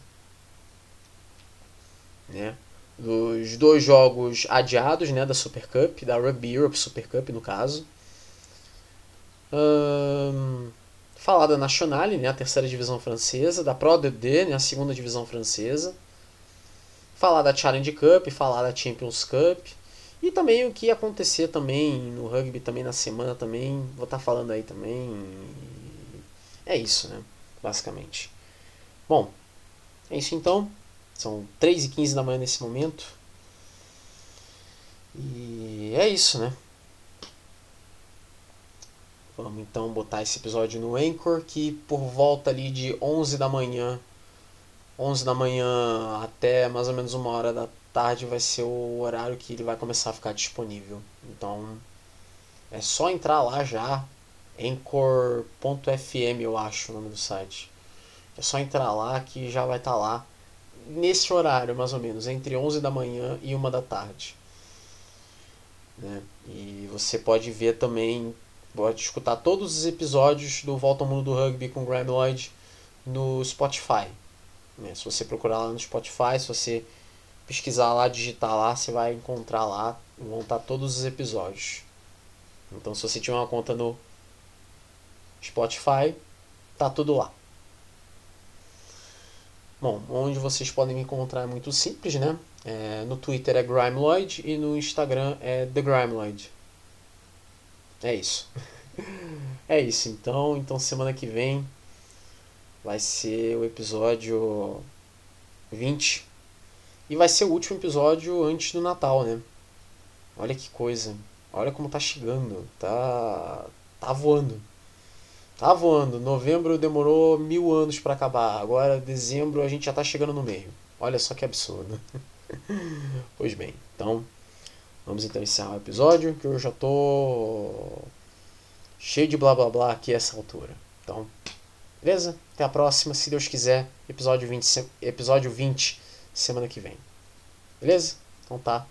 Né? Dos dois jogos adiados né, da Super Cup, da Rugby Europe Super Cup no caso. Um, falar da Nationale, né, a terceira divisão francesa, da Pro D, né, a segunda divisão francesa. Falar da Challenge Cup, falar da Champions Cup e também o que acontecer também no rugby também na semana também, vou estar tá falando aí também. É isso, né? Basicamente. Bom, é isso então. São 3 e 15 da manhã nesse momento. E é isso, né? Vamos então botar esse episódio no Anchor, que por volta ali de 11 da manhã, 11 da manhã até mais ou menos uma hora da tarde vai ser o horário que ele vai começar a ficar disponível. Então é só entrar lá já, anchor.fm eu acho o nome do site. É só entrar lá que já vai estar tá lá nesse horário mais ou menos, entre 11 da manhã e 1 da tarde. Né? E você pode ver também, pode escutar todos os episódios do Volta ao Mundo do Rugby com Graham Lloyd no Spotify. Né? Se você procurar lá no Spotify, se você pesquisar lá, digitar lá, você vai encontrar lá, vão estar todos os episódios. Então se você tiver uma conta no Spotify, tá tudo lá. Bom, onde vocês podem me encontrar é muito simples, né? É, no Twitter é Grimeloid e no Instagram é The Grimeloid. É isso. é isso, então. Então semana que vem vai ser o episódio 20 e vai ser o último episódio antes do Natal, né? Olha que coisa. Olha como tá chegando. Tá. tá voando. Tá voando. Novembro demorou mil anos para acabar. Agora, dezembro, a gente já tá chegando no meio. Olha só que absurdo. pois bem, então. Vamos então encerrar o episódio, que eu já tô cheio de blá blá blá aqui a essa altura. Então, beleza? Até a próxima, se Deus quiser. Episódio 20, episódio 20 semana que vem. Beleza? Então tá.